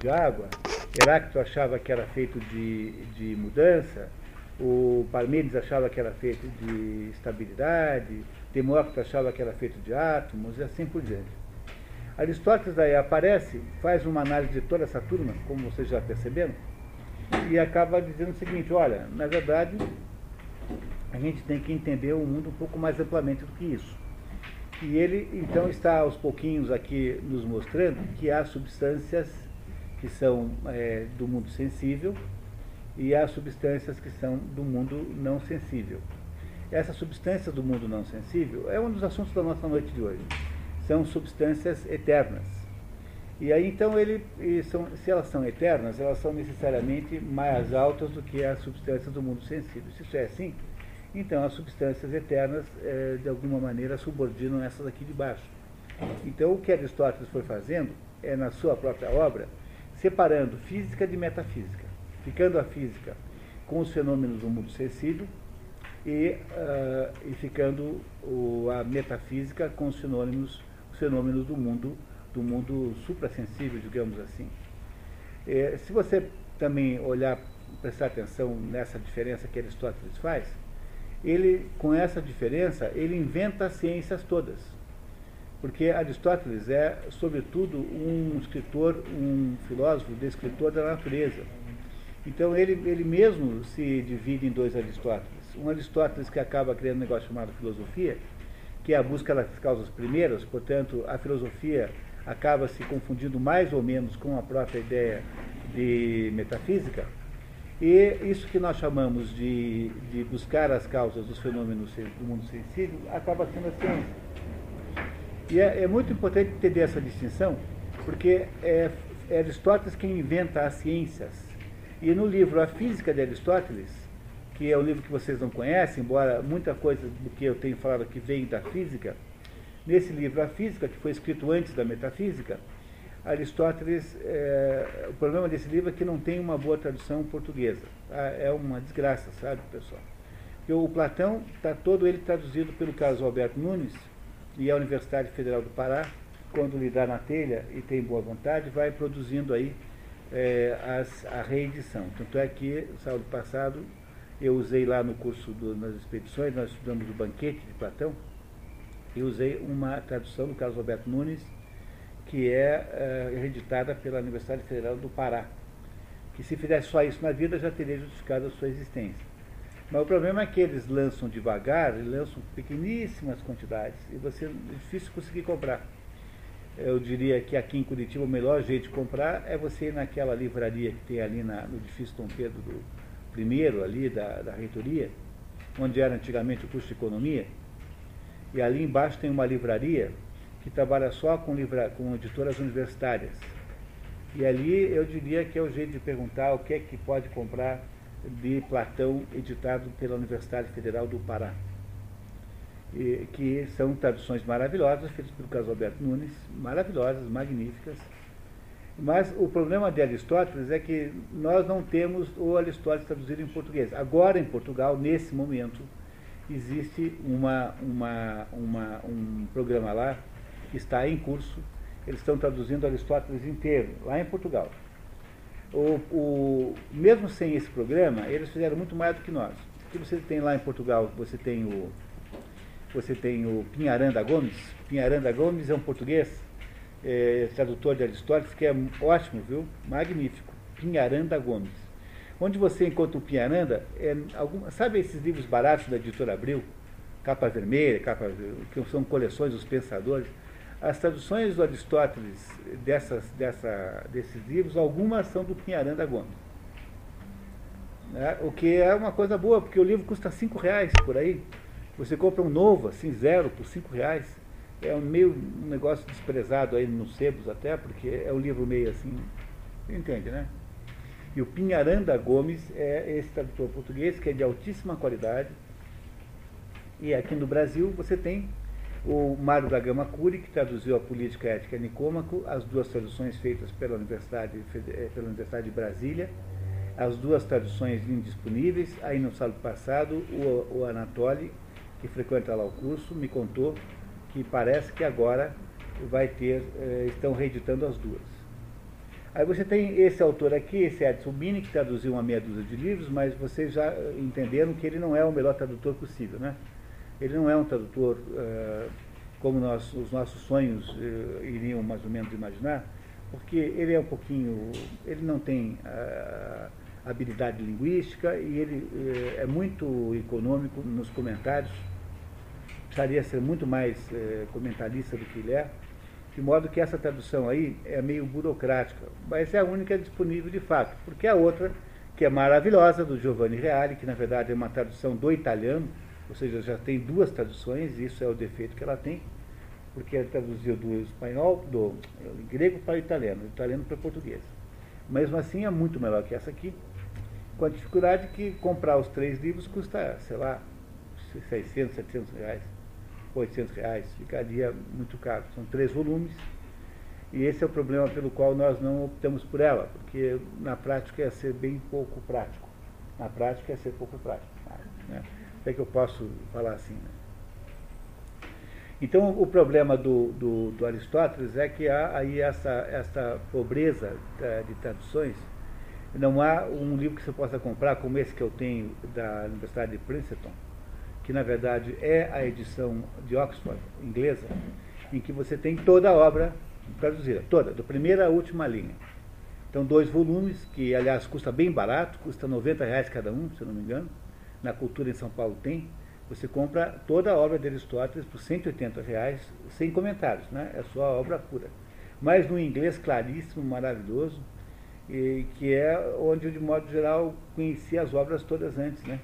de água, Heráclito achava que era feito de, de mudança, o Parmênides achava que era feito de estabilidade, Demócrito achava que era feito de átomos e assim por diante. Aristóteles daí aparece, faz uma análise de toda essa turma, como vocês já perceberam, e acaba dizendo o seguinte, olha, na verdade, a gente tem que entender o mundo um pouco mais amplamente do que isso. E ele, então, está aos pouquinhos aqui nos mostrando que há substâncias que são é, do mundo sensível e há substâncias que são do mundo não sensível. Essas substâncias do mundo não sensível é um dos assuntos da nossa noite de hoje. São substâncias eternas. E aí então ele, são, se elas são eternas, elas são necessariamente mais altas do que as substâncias do mundo sensível. Se isso é assim, então as substâncias eternas é, de alguma maneira subordinam essas aqui de baixo. Então o que Aristóteles foi fazendo é na sua própria obra separando física de metafísica, ficando a física com os fenômenos do mundo sensível e, uh, e ficando o, a metafísica com os fenômenos, os fenômenos do mundo, do mundo suprassensível, digamos assim. É, se você também olhar, prestar atenção nessa diferença que Aristóteles faz, ele, com essa diferença, ele inventa as ciências todas. Porque Aristóteles é, sobretudo, um escritor, um filósofo, descritor da natureza. Então ele, ele mesmo se divide em dois Aristóteles. Um Aristóteles que acaba criando um negócio chamado filosofia, que é a busca das causas primeiras, portanto, a filosofia acaba se confundindo mais ou menos com a própria ideia de metafísica. E isso que nós chamamos de, de buscar as causas dos fenômenos do mundo sensível acaba sendo a ciência. E é, é muito importante entender essa distinção, porque é, é Aristóteles quem inventa as ciências. E no livro A Física de Aristóteles, que é um livro que vocês não conhecem, embora muita coisa do que eu tenho falado aqui vem da física, nesse livro A Física, que foi escrito antes da metafísica, Aristóteles, é, o problema desse livro é que não tem uma boa tradução portuguesa. Tá? É uma desgraça, sabe, pessoal? Porque o Platão está todo ele traduzido pelo Carlos Alberto Nunes e a Universidade Federal do Pará, quando lhe dá na telha e tem boa vontade, vai produzindo aí é, as, a reedição. Tanto é que, sábado passado, eu usei lá no curso do, nas expedições, nós estudamos o banquete de Platão, e usei uma tradução do Carlos Alberto Nunes, que é hereditada pela Universidade Federal do Pará, que se fizesse só isso na vida já teria justificado a sua existência. Mas o problema é que eles lançam devagar, e lançam pequeníssimas quantidades, e você é difícil conseguir comprar. Eu diria que aqui em Curitiba o melhor jeito de comprar é você ir naquela livraria que tem ali na, no edifício Dom Pedro I, ali da, da reitoria, onde era antigamente o curso de economia, e ali embaixo tem uma livraria que trabalha só com, livra, com editoras universitárias. E ali eu diria que é o jeito de perguntar o que é que pode comprar de Platão editado pela Universidade Federal do Pará. Que são traduções maravilhosas, feitas pelo Carlos Alberto Nunes, maravilhosas, magníficas. Mas o problema de Aristóteles é que nós não temos o Aristóteles traduzido em português. Agora, em Portugal, nesse momento, existe uma, uma, uma, um programa lá que está em curso. Eles estão traduzindo Aristóteles inteiro, lá em Portugal. O, o, mesmo sem esse programa, eles fizeram muito mais do que nós. O que você tem lá em Portugal? Você tem o, você tem o Pinharanda Gomes. Pinharanda Gomes é um português, é, tradutor de Aristóteles, que é ótimo, viu? Magnífico. Pinharanda Gomes. Onde você encontra o Pinharanda, é algum, sabe esses livros baratos da editora Abril? Capa vermelha, capa, que são coleções dos pensadores. As traduções do Aristóteles dessas, dessa, desses livros, algumas são do Pinharanda Gomes. Né? O que é uma coisa boa, porque o livro custa cinco reais por aí. Você compra um novo, assim, zero, por cinco reais. É um meio um negócio desprezado aí nos sebos até, porque é um livro meio assim. Entende, né? E o Pinharanda Gomes é esse tradutor português, que é de altíssima qualidade. E aqui no Brasil você tem o Mário da Gama Cury, que traduziu a Política Ética Nicômaco, as duas traduções feitas pela Universidade, eh, pela Universidade de Brasília, as duas traduções indisponíveis. Aí no sábado passado, o, o Anatoly, que frequenta lá o curso, me contou que parece que agora vai ter, eh, estão reeditando as duas. Aí você tem esse autor aqui, esse Edson Bini, que traduziu uma meia dúzia de livros, mas vocês já entenderam que ele não é o melhor tradutor possível, né? Ele não é um tradutor uh, como nós, os nossos sonhos uh, iriam mais ou menos imaginar, porque ele é um pouquinho, ele não tem uh, habilidade linguística e ele é muito econômico nos comentários, precisaria ser muito mais comentarista do que ele é, de modo que essa tradução aí é meio burocrática, mas é a única disponível de fato, porque a outra, que é maravilhosa, do Giovanni Reale, que na verdade é uma tradução do italiano, ou seja, já tem duas traduções, isso é o defeito que ela tem, porque ela traduziu do espanhol, do grego para o italiano, do italiano para o português. Mesmo assim é muito melhor que essa aqui, com a dificuldade que comprar os três livros custa, sei lá, 600, 700 reais. 800 reais, ficaria muito caro. São três volumes e esse é o problema pelo qual nós não optamos por ela, porque na prática ia ser bem pouco prático. Na prática ia ser pouco prático. Né? Até que eu posso falar assim. Né? Então o problema do, do, do, Aristóteles é que há aí essa, essa pobreza é, de traduções. Não há um livro que você possa comprar como esse que eu tenho da Universidade de Princeton, que na verdade é a edição de Oxford, inglesa, em que você tem toda a obra traduzida, toda, da primeira à última linha. Então, dois volumes, que aliás custa bem barato, custa 90 reais cada um, se eu não me engano. Na Cultura em São Paulo tem. Você compra toda a obra de Aristóteles por 180 reais, sem comentários, né? é só a obra pura. Mas no inglês claríssimo, maravilhoso, e que é onde eu, de modo geral, conheci as obras todas antes, né?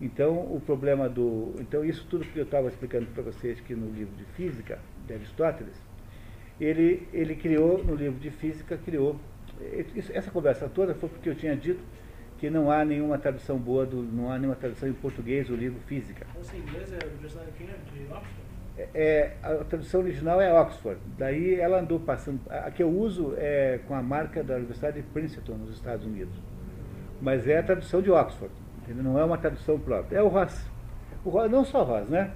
Então, o problema do. Então, isso tudo que eu estava explicando para vocês aqui no livro de física, de Aristóteles, ele, ele criou, no livro de física, criou. Isso, essa conversa toda foi porque eu tinha dito que não há nenhuma tradução boa, do, não há nenhuma tradução em português do livro Física. Então, em inglês é a Universidade de Oxford? É, é, a tradução original é Oxford. Daí ela andou passando. A que eu uso é com a marca da Universidade de Princeton, nos Estados Unidos. Mas é a tradução de Oxford. Entendeu? Não é uma tradução própria. É o Ross. O Ross não só Ross, né?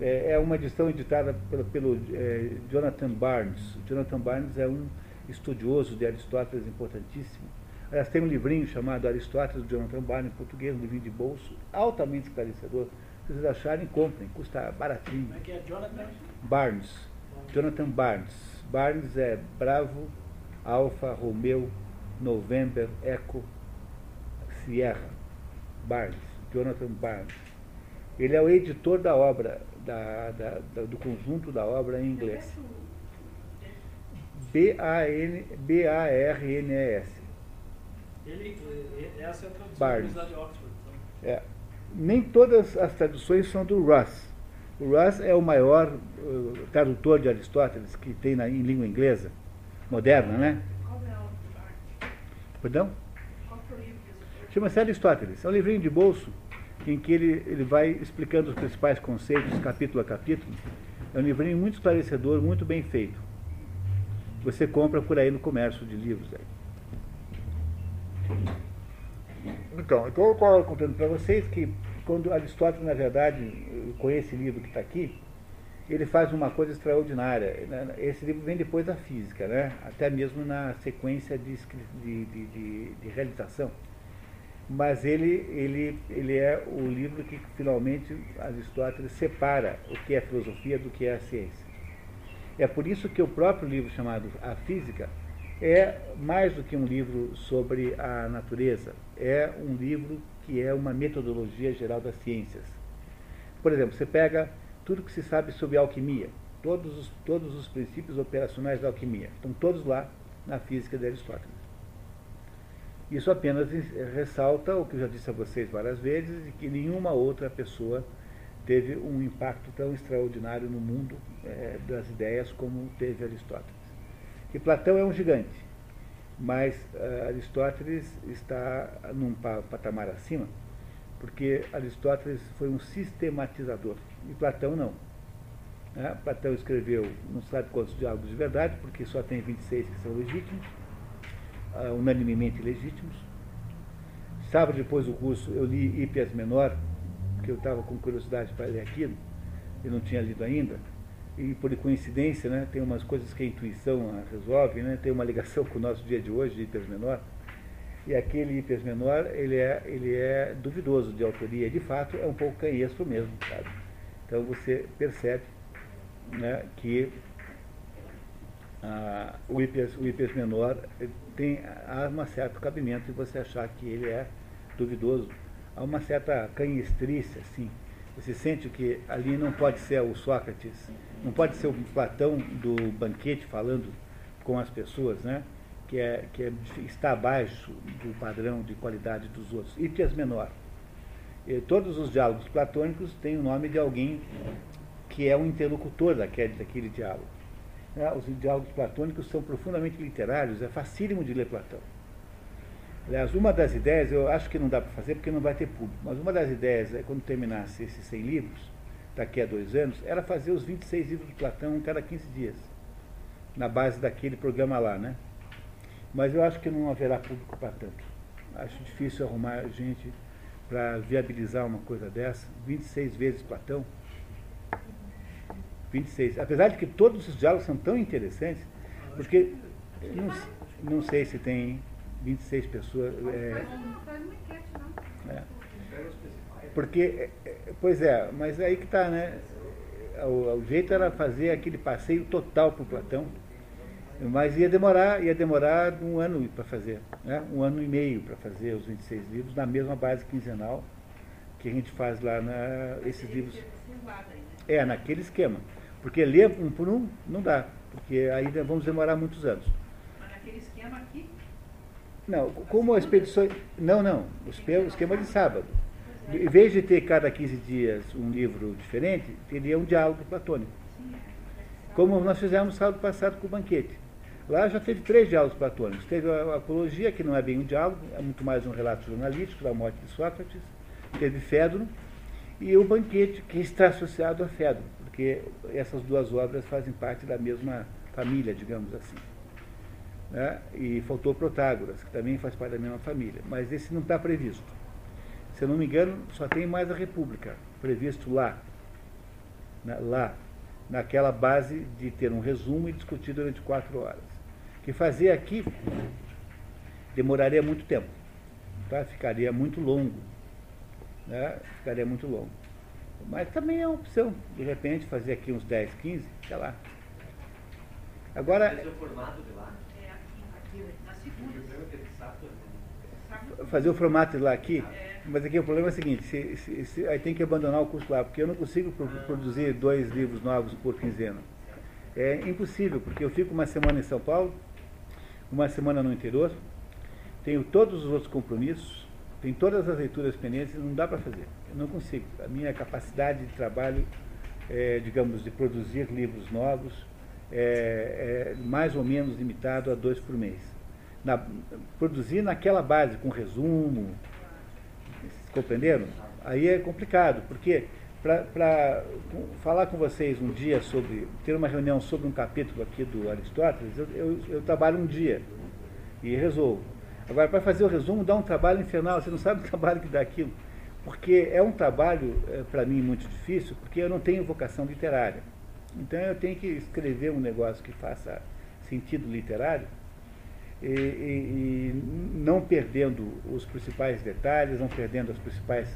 É, é uma edição editada pelo, pelo é, Jonathan Barnes. Jonathan Barnes é um estudioso de Aristóteles importantíssimo. Aliás, tem um livrinho chamado Aristóteles, de Jonathan Barnes, em português, um livrinho de bolso, altamente esclarecedor. Se vocês acharem, comprem, custa baratinho. Como é que é Jonathan? Barnes. Jonathan Barnes. Barnes é Bravo, Alfa, Romeu, November, Eco, Sierra. Barnes, Jonathan Barnes. Ele é o editor da obra, da, da, da, do conjunto da obra em inglês. B-A-R-N-E-S. Ele, essa é a tradução Barnes. da Universidade de Oxford. Então. É. Nem todas as traduções são do Russ. O Russ é o maior uh, tradutor de Aristóteles que tem na, em língua inglesa, moderna, né? Qual é o Perdão? Qual foi o livro que você Chama-se Aristóteles. É um livrinho de bolso em que ele, ele vai explicando os principais conceitos, capítulo a capítulo. É um livrinho muito esclarecedor, muito bem feito. Você compra por aí no comércio de livros. Aí. Então, então eu estava contando para vocês que quando Aristóteles, na verdade, com esse livro que está aqui, ele faz uma coisa extraordinária. Né? Esse livro vem depois da física, né? até mesmo na sequência de, de, de, de realização. Mas ele, ele, ele é o livro que finalmente Aristóteles separa o que é filosofia do que é a ciência. É por isso que o próprio livro chamado A Física é mais do que um livro sobre a natureza, é um livro que é uma metodologia geral das ciências. Por exemplo, você pega tudo que se sabe sobre alquimia, todos os, todos os princípios operacionais da alquimia, estão todos lá na física de Aristóteles. Isso apenas ressalta o que eu já disse a vocês várias vezes, e que nenhuma outra pessoa teve um impacto tão extraordinário no mundo é, das ideias como teve Aristóteles. E Platão é um gigante, mas uh, Aristóteles está num patamar acima, porque Aristóteles foi um sistematizador, e Platão não. Né? Platão escreveu não sabe quantos diálogos de verdade, porque só tem 26 que são legítimos, uh, unanimemente legítimos. Sábado depois do curso eu li Hípias Menor, que eu estava com curiosidade para ler aquilo, e não tinha lido ainda. E por coincidência, né, tem umas coisas que a intuição ah, resolve, né, tem uma ligação com o nosso dia de hoje, de hiper menor, e aquele hiper menor, ele é, ele é duvidoso de autoria, de fato é um pouco canhestro mesmo, sabe? Então você percebe né, que ah, o, hiper, o hiper menor tem, há um certo cabimento de você achar que ele é duvidoso. Há uma certa canhestrice, assim. Você sente que ali não pode ser o Sócrates, não pode ser o Platão do banquete falando com as pessoas, né? que, é, que é, está abaixo do padrão de qualidade dos outros. Ítias menor. E todos os diálogos platônicos têm o nome de alguém que é um interlocutor daquele, daquele diálogo. Né? Os diálogos platônicos são profundamente literários, é facílimo de ler Platão. Aliás, uma das ideias, eu acho que não dá para fazer porque não vai ter público, mas uma das ideias, é quando terminasse esses 100 livros, daqui a dois anos, era fazer os 26 livros de Platão cada 15 dias, na base daquele programa lá, né? Mas eu acho que não haverá público para tanto. Acho difícil arrumar gente para viabilizar uma coisa dessa. 26 vezes Platão. 26. Apesar de que todos os diálogos são tão interessantes, porque não, não sei se tem 26 pessoas. É, é. Porque, é, é, pois é, mas aí que está, né? O, o, jeito era fazer aquele passeio total para o Platão, mas ia demorar, ia demorar um ano para fazer, né? um ano e meio para fazer os 26 livros, na mesma base quinzenal que a gente faz lá na, esses livros. É, naquele esquema. Porque ler um por um não dá, porque aí vamos demorar muitos anos. Mas naquele esquema aqui? Não, como a expedição. Não, não. O esquema de sábado. Em vez de ter cada 15 dias um livro diferente, teria um diálogo platônico. Como nós fizemos sábado passado com o banquete. Lá já teve três diálogos platônicos. Teve a apologia, que não é bem um diálogo, é muito mais um relato jornalístico da morte de Sócrates. Teve Fédro e o banquete, que está associado a Fédro, porque essas duas obras fazem parte da mesma família, digamos assim. Né? E faltou Protágoras, que também faz parte da mesma família. Mas esse não está previsto. Se eu não me engano, só tem mais a República, previsto lá. Né? Lá, naquela base de ter um resumo e discutir durante quatro horas. Que fazer aqui demoraria muito tempo. Tá? Ficaria muito longo. Né? Ficaria muito longo. Mas também é uma opção, de repente, fazer aqui uns 10, 15, sei lá. Agora. Fazer o formato de lá? Fazer o formato lá aqui, mas aqui o problema é o seguinte, se, se, se, aí tem que abandonar o curso lá, porque eu não consigo pro, produzir dois livros novos por quinzena. É impossível, porque eu fico uma semana em São Paulo, uma semana no interior, tenho todos os outros compromissos, tenho todas as leituras pendentes, não dá para fazer. Eu não consigo. A minha capacidade de trabalho, é, digamos, de produzir livros novos, é, é mais ou menos limitado a dois por mês na, produzir naquela base, com resumo, compreenderam? Aí é complicado, porque para falar com vocês um dia sobre, ter uma reunião sobre um capítulo aqui do Aristóteles, eu, eu, eu trabalho um dia e resolvo. Agora, para fazer o resumo, dá um trabalho infernal, você não sabe o trabalho que dá aquilo. Porque é um trabalho, é, para mim, muito difícil, porque eu não tenho vocação literária. Então eu tenho que escrever um negócio que faça sentido literário, e, e, e, não perdendo os principais detalhes, não perdendo as principais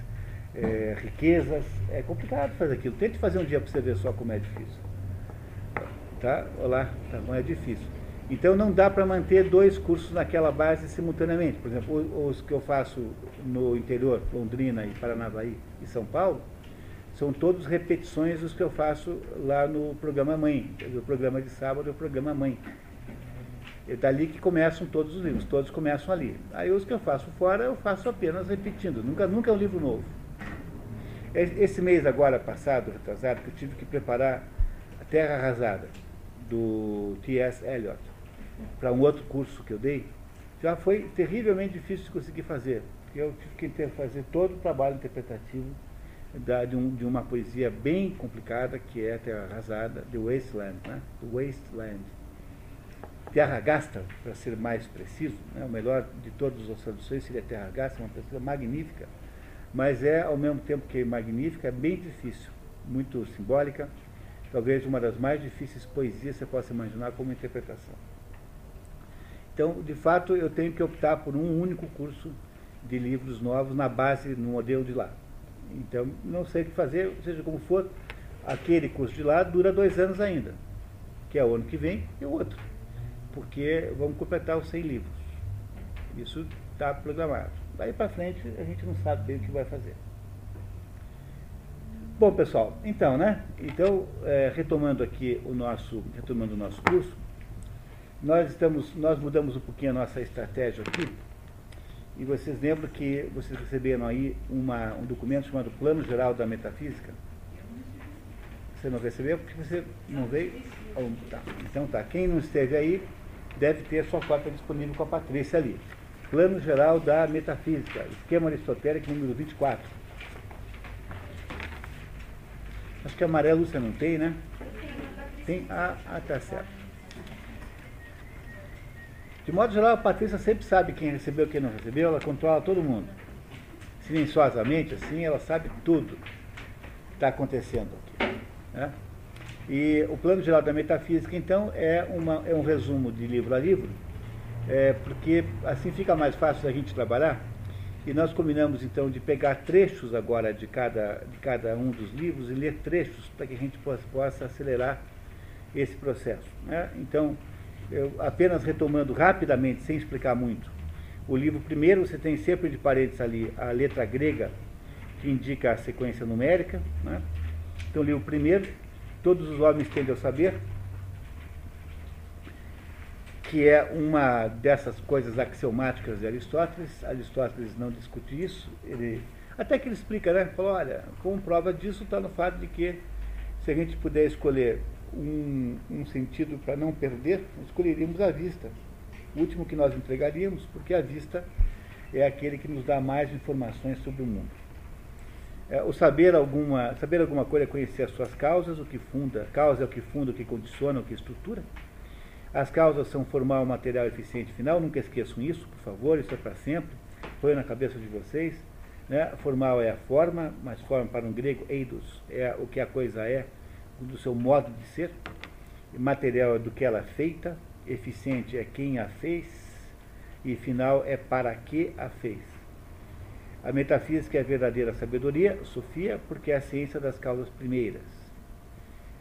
é, riquezas. É complicado fazer aquilo. Tente fazer um dia para você ver só como é difícil. Tá? Olá, tá bom, é difícil. Então não dá para manter dois cursos naquela base simultaneamente. Por exemplo, os que eu faço no interior, Londrina e Paranavaí e São Paulo, são todos repetições dos que eu faço lá no programa Mãe. O programa de sábado é o programa Mãe. É dali que começam todos os livros, todos começam ali. Aí os que eu faço fora, eu faço apenas repetindo, nunca, nunca é um livro novo. Esse mês agora passado, retrasado, que eu tive que preparar a Terra Arrasada, do T.S. Eliot, para um outro curso que eu dei, já foi terrivelmente difícil de conseguir fazer, porque eu tive que fazer todo o trabalho interpretativo da, de, um, de, uma poesia bem complicada, que é a Terra Arrasada, The Wasteland, né? The Wasteland Terra Gasta, para ser mais preciso, né, o melhor de todas as traduções seria Terra Gasta, uma pessoa magnífica, mas é, ao mesmo tempo que magnífica, é bem difícil, muito simbólica, talvez uma das mais difíceis poesias que você possa imaginar como interpretação. Então, de fato, eu tenho que optar por um único curso de livros novos na base, no modelo de lá. Então, não sei o que fazer, seja como for, aquele curso de lá dura dois anos ainda, que é o ano que vem e o outro, porque vamos completar os 100 livros. Isso está programado. Daí para frente a gente não sabe bem o que vai fazer. Bom, pessoal, então, né? Então, é, retomando aqui o nosso, retomando o nosso curso, nós estamos, nós mudamos um pouquinho a nossa estratégia aqui. E vocês lembram que vocês receberam aí uma, um documento chamado Plano Geral da Metafísica? Você não recebeu porque você não veio? Oh, tá. Então tá. Quem não esteve aí deve ter sua cópia disponível com a Patrícia ali. Plano Geral da Metafísica, esquema aristotélico número 24. Acho que amarelo você não tem, né? Tem? Ah, ah, tá certo. De modo geral, a Patrícia sempre sabe quem recebeu e quem não recebeu, ela controla todo mundo. Silenciosamente, assim, ela sabe tudo que está acontecendo aqui. Né? E o plano geral da metafísica, então, é, uma, é um resumo de livro a livro, é, porque assim fica mais fácil a gente trabalhar. E nós combinamos, então, de pegar trechos agora de cada, de cada um dos livros e ler trechos para que a gente possa, possa acelerar esse processo. Né? Então, eu, apenas retomando rapidamente, sem explicar muito, o livro primeiro você tem sempre de parênteses ali a letra grega, que indica a sequência numérica. Né? Então, o livro primeiro, Todos os Homens Tendem a Saber, que é uma dessas coisas axiomáticas de Aristóteles. Aristóteles não discute isso, ele, até que ele explica, né? Falou, olha, como prova disso está no fato de que se a gente puder escolher um, um sentido para não perder, escolheríamos a vista. O último que nós entregaríamos, porque a vista é aquele que nos dá mais informações sobre o mundo. É, o saber alguma, saber alguma coisa é conhecer as suas causas, o que funda, causa é o que funda, o que condiciona, o que estrutura. As causas são formar o material eficiente final, nunca esqueçam isso, por favor, isso é para sempre, põe na cabeça de vocês. Né? Formal é a forma, mas forma para um grego, eidos, é o que a coisa é, do seu modo de ser. Material é do que ela é feita, eficiente é quem a fez, e final é para que a fez. A metafísica é a verdadeira sabedoria, Sofia, porque é a ciência das causas primeiras.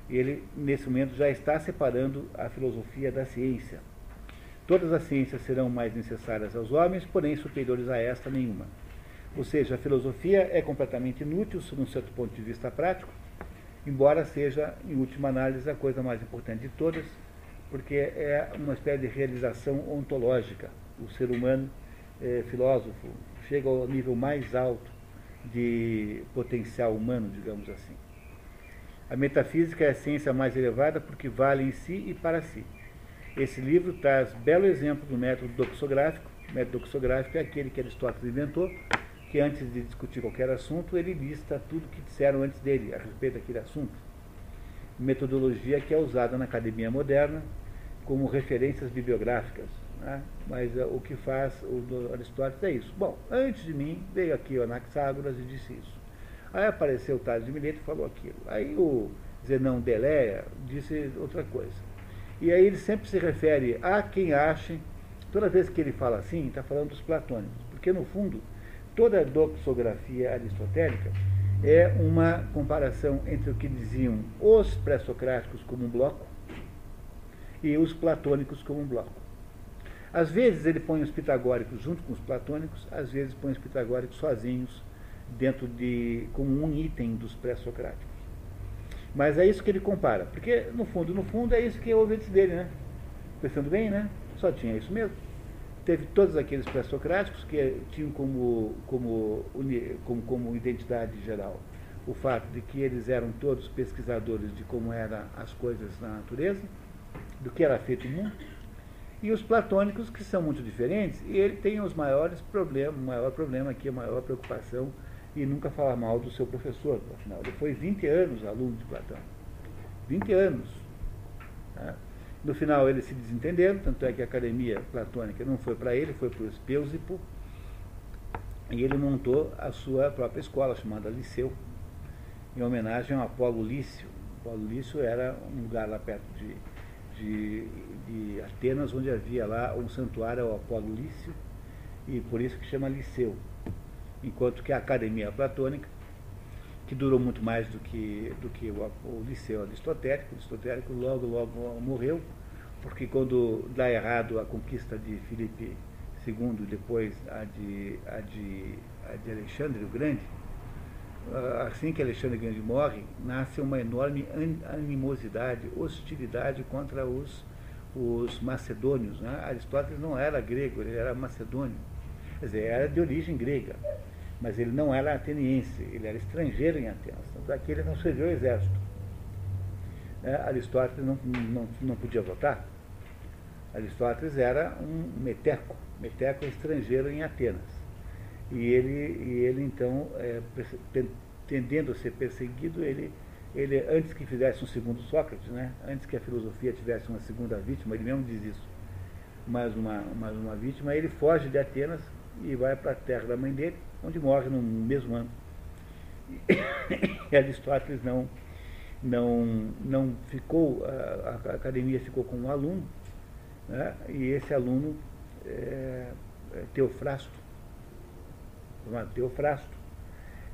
Ele, nesse momento, já está separando a filosofia da ciência. Todas as ciências serão mais necessárias aos homens, porém superiores a esta nenhuma. Ou seja, a filosofia é completamente inútil, sob um certo ponto de vista prático, embora seja, em última análise, a coisa mais importante de todas, porque é uma espécie de realização ontológica. O ser humano é, filósofo chega ao nível mais alto de potencial humano, digamos assim. A metafísica é a ciência mais elevada porque vale em si e para si. Esse livro traz belo exemplo do método doxográfico. O método doxográfico é aquele que Aristóteles inventou, que antes de discutir qualquer assunto, ele lista tudo que disseram antes dele a respeito daquele assunto. Metodologia que é usada na academia moderna como referências bibliográficas. Né? Mas uh, o que faz o Aristóteles é isso. Bom, antes de mim veio aqui o Anaxágoras e disse isso. Aí apareceu o Tales de Mileto e falou aquilo. Aí o Zenão Deléia disse outra coisa. E aí ele sempre se refere a quem ache, toda vez que ele fala assim, está falando dos platônicos. Porque no fundo, toda a doxografia aristotélica é uma comparação entre o que diziam os pré-socráticos como um bloco e os platônicos como um bloco. Às vezes ele põe os pitagóricos junto com os platônicos, às vezes põe os pitagóricos sozinhos, dentro de como um item dos pré-socráticos. Mas é isso que ele compara, porque no fundo, no fundo é isso que houve antes dele, né? Pensando bem, né? Só tinha isso mesmo teve todos aqueles pré-socráticos que tinham como, como, como, como identidade geral o fato de que eles eram todos pesquisadores de como eram as coisas na natureza, do que era feito o mundo, e os platônicos, que são muito diferentes, e ele tem os maiores problemas, o maior problema aqui, a maior preocupação, e nunca falar mal do seu professor, afinal, ele foi 20 anos aluno de Platão. 20 anos. Tá? No final eles se desentenderam, tanto é que a academia platônica não foi para ele, foi para o Espeusipo, e ele montou a sua própria escola, chamada Liceu, em homenagem ao Apolo Lício. Polo Lício era um lugar lá perto de, de, de Atenas, onde havia lá um santuário ao Apolo Lício, e por isso que chama Liceu. Enquanto que a Academia Platônica, que durou muito mais do que, do que o, o Liceu Aristotélico, o Aristotélico logo, logo morreu, porque quando dá errado a conquista de Filipe II, depois a de, a de, a de Alexandre o Grande, assim que Alexandre Grande morre, nasce uma enorme animosidade, hostilidade contra os, os macedônios. Né? Aristóteles não era grego, ele era macedônio. Quer dizer, era de origem grega, mas ele não era ateniense, ele era estrangeiro em Atenas. Tanto é ele não serviu ao exército. É, Aristóteles não, não, não podia votar. Aristóteles era um meteco, meteco estrangeiro em Atenas. E ele, e ele então, é, tendendo a ser perseguido, ele, ele, antes que fizesse um segundo Sócrates, né, antes que a filosofia tivesse uma segunda vítima, ele mesmo diz isso, mais uma, mais uma vítima, ele foge de Atenas e vai para a terra da mãe dele, onde morre no mesmo ano. E Aristóteles não, não, não ficou, a, a academia ficou com um aluno, né, e esse aluno, é, é Teofrasto, chamado Teofrasto,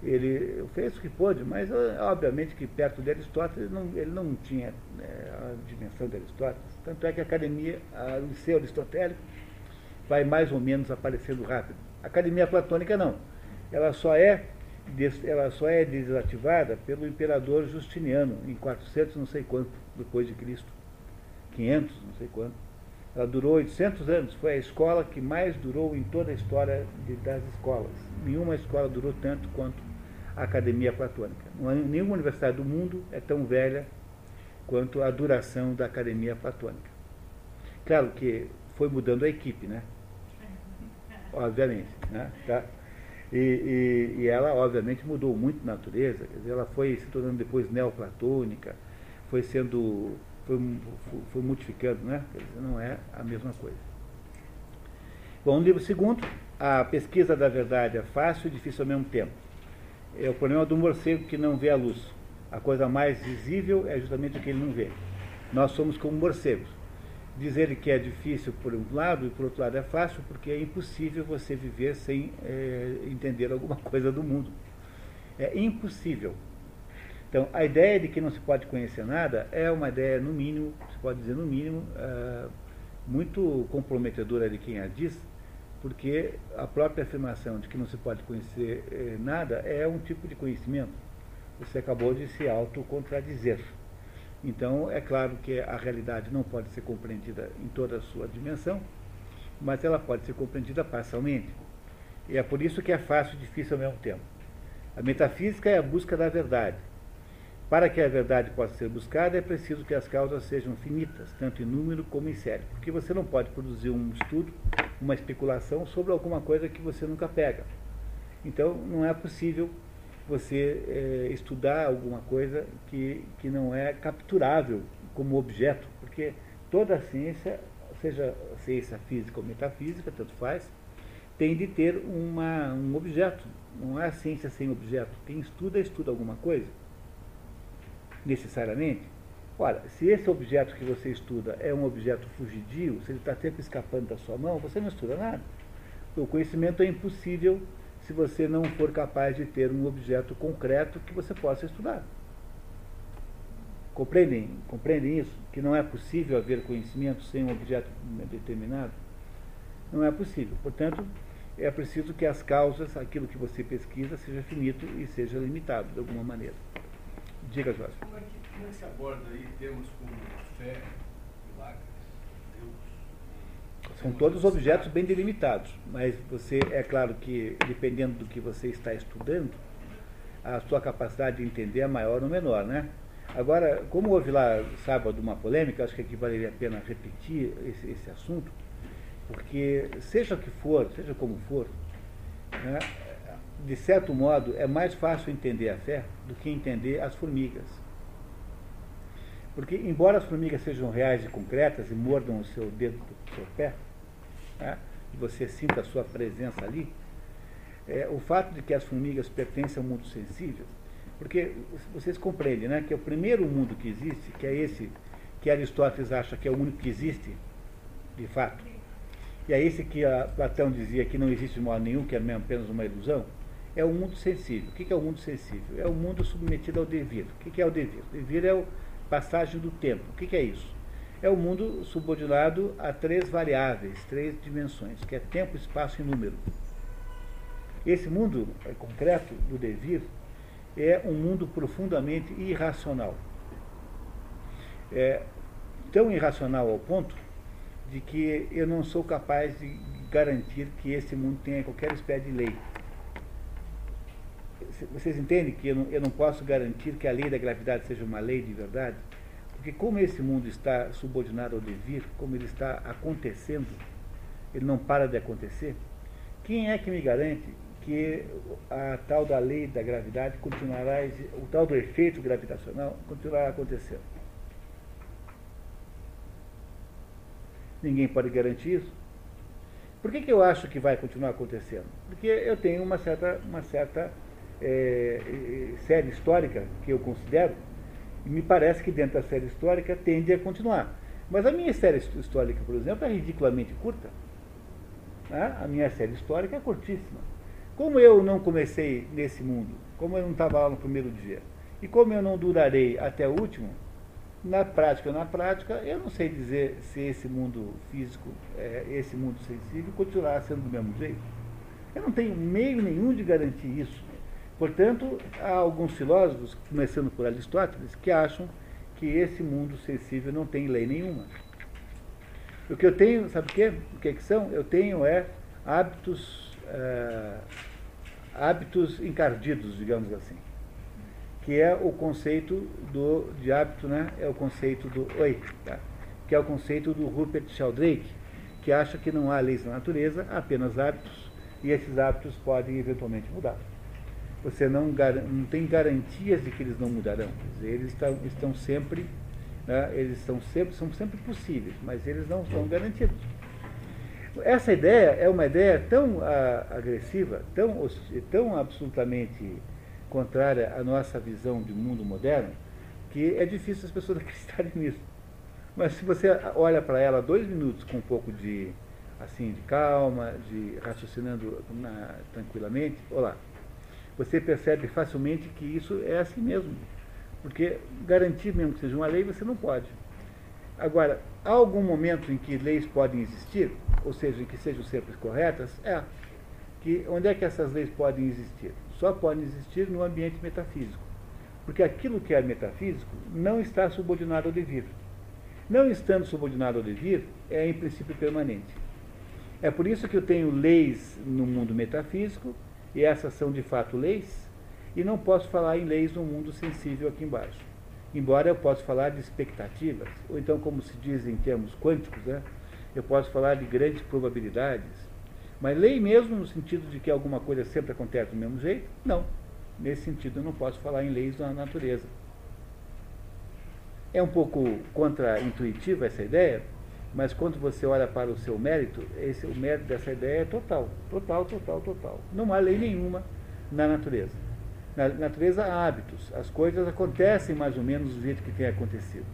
ele fez o que pôde, mas obviamente que perto de Aristóteles ele não, ele não tinha é, a dimensão de Aristóteles. Tanto é que a academia, a liceu aristotélico, vai mais ou menos aparecendo rápido. A academia platônica não. Ela só é, ela só é desativada pelo imperador Justiniano, em 400 não sei quanto depois de Cristo. 500 não sei quanto. Ela durou 800 anos, foi a escola que mais durou em toda a história de, das escolas. Nenhuma escola durou tanto quanto a Academia Platônica. Nenhuma universidade do mundo é tão velha quanto a duração da Academia Platônica. Claro que foi mudando a equipe, né? Obviamente. Né? Tá? E, e, e, ela, obviamente, mudou muito a natureza, quer dizer, ela foi se tornando depois neoplatônica, foi sendo foi, foi modificando, né? Dizer, não é a mesma coisa. Bom, livro segundo, a pesquisa da verdade é fácil e difícil ao mesmo tempo. É o problema do morcego que não vê a luz. A coisa mais visível é justamente o que ele não vê. Nós somos como morcegos. Dizer que é difícil por um lado e por outro lado é fácil, porque é impossível você viver sem é, entender alguma coisa do mundo. É impossível. Então, a ideia de que não se pode conhecer nada é uma ideia, no mínimo, se pode dizer no mínimo, uh, muito comprometedora de quem a diz, porque a própria afirmação de que não se pode conhecer eh, nada é um tipo de conhecimento. Você acabou de se autocontradizer. Então, é claro que a realidade não pode ser compreendida em toda a sua dimensão, mas ela pode ser compreendida parcialmente. E é por isso que é fácil e difícil ao mesmo tempo. A metafísica é a busca da verdade. Para que a verdade possa ser buscada, é preciso que as causas sejam finitas, tanto em número como em série. Porque você não pode produzir um estudo, uma especulação sobre alguma coisa que você nunca pega. Então, não é possível você é, estudar alguma coisa que, que não é capturável como objeto, porque toda a ciência, seja ciência física ou metafísica, tanto faz, tem de ter uma, um objeto. Não é ciência sem objeto. Quem estuda, estuda alguma coisa necessariamente? Ora, se esse objeto que você estuda é um objeto fugidio, se ele está sempre escapando da sua mão, você não estuda nada. O conhecimento é impossível se você não for capaz de ter um objeto concreto que você possa estudar. Compreendem, compreendem isso? Que não é possível haver conhecimento sem um objeto determinado? Não é possível. Portanto, é preciso que as causas, aquilo que você pesquisa, seja finito e seja limitado de alguma maneira. Diga, Jorge. Como é que, como é que se aborda aí termos como fé, milagres, Deus? São todos objetos bem delimitados, mas você, é claro que, dependendo do que você está estudando, a sua capacidade de entender é maior ou menor, né? Agora, como houve lá sábado uma polêmica, acho que aqui valeria a pena repetir esse, esse assunto, porque seja o que for, seja como for, né, de certo modo, é mais fácil entender a fé do que entender as formigas. Porque, embora as formigas sejam reais e concretas e mordam o seu dedo do seu pé, né, e você sinta a sua presença ali, é, o fato de que as formigas pertencem ao mundo sensível Porque vocês compreendem né, que é o primeiro mundo que existe, que é esse que Aristóteles acha que é o único que existe, de fato, e é esse que a Platão dizia que não existe modo nenhum, que é apenas uma ilusão, é o mundo sensível. O que é o mundo sensível? É o mundo submetido ao devir. O que é o devir? O devir é a passagem do tempo. O que é isso? É o mundo subordinado a três variáveis, três dimensões, que é tempo, espaço e número. Esse mundo é, concreto do devir é um mundo profundamente irracional. É tão irracional ao ponto de que eu não sou capaz de garantir que esse mundo tenha qualquer espécie de lei. Vocês entendem que eu não, eu não posso garantir que a lei da gravidade seja uma lei de verdade? Porque como esse mundo está subordinado ao devir, como ele está acontecendo, ele não para de acontecer, quem é que me garante que a tal da lei da gravidade continuará, o tal do efeito gravitacional continuará acontecendo? Ninguém pode garantir isso. Por que, que eu acho que vai continuar acontecendo? Porque eu tenho uma certa, uma certa é, série histórica que eu considero, me parece que dentro da série histórica tende a continuar. Mas a minha série histórica, por exemplo, é ridiculamente curta. Né? A minha série histórica é curtíssima. Como eu não comecei nesse mundo, como eu não estava lá no primeiro dia, e como eu não durarei até o último, na prática, na prática, eu não sei dizer se esse mundo físico, é, esse mundo sensível, continuará sendo do mesmo jeito. Eu não tenho meio nenhum de garantir isso. Portanto, há alguns filósofos, começando por Aristóteles, que acham que esse mundo sensível não tem lei nenhuma. O que eu tenho, sabe o quê? O que, é que são? Eu tenho é hábitos, é, hábitos encardidos, digamos assim que é o conceito do, de hábito, né? é o conceito do oi, tá? que é o conceito do Rupert Sheldrake, que acha que não há leis na natureza, apenas hábitos, e esses hábitos podem eventualmente mudar. Você não, não tem garantias de que eles não mudarão. Dizer, eles estão, estão sempre, né? eles estão sempre, são sempre possíveis, mas eles não são garantidos. Essa ideia é uma ideia tão a, ah, agressiva, tão, tão absolutamente contrária à nossa visão de mundo moderno, que é difícil as pessoas acreditarem nisso. Mas se você olha para ela dois minutos com um pouco de assim de calma, de raciocinando na, tranquilamente, olá, você percebe facilmente que isso é assim mesmo. Porque garantir mesmo que seja uma lei, você não pode. Agora, há algum momento em que leis podem existir, ou seja, em que sejam sempre corretas? É. Que, onde é que essas leis podem existir? só podem existir no ambiente metafísico. Porque aquilo que é metafísico não está subordinado ao devir. Não estando subordinado ao devir, é em princípio permanente. É por isso que eu tenho leis no mundo metafísico, e essas são de fato leis, e não posso falar em leis no mundo sensível aqui embaixo. Embora eu possa falar de expectativas, ou então, como se diz em termos quânticos, né, eu posso falar de grandes probabilidades, mas lei mesmo no sentido de que alguma coisa sempre acontece do mesmo jeito? Não. Nesse sentido eu não posso falar em leis da natureza. É um pouco contra-intuitiva essa ideia, mas quando você olha para o seu mérito, esse, o mérito dessa ideia é total. Total, total, total. Não há lei nenhuma na natureza. Na natureza há hábitos. As coisas acontecem mais ou menos do jeito que tem acontecido.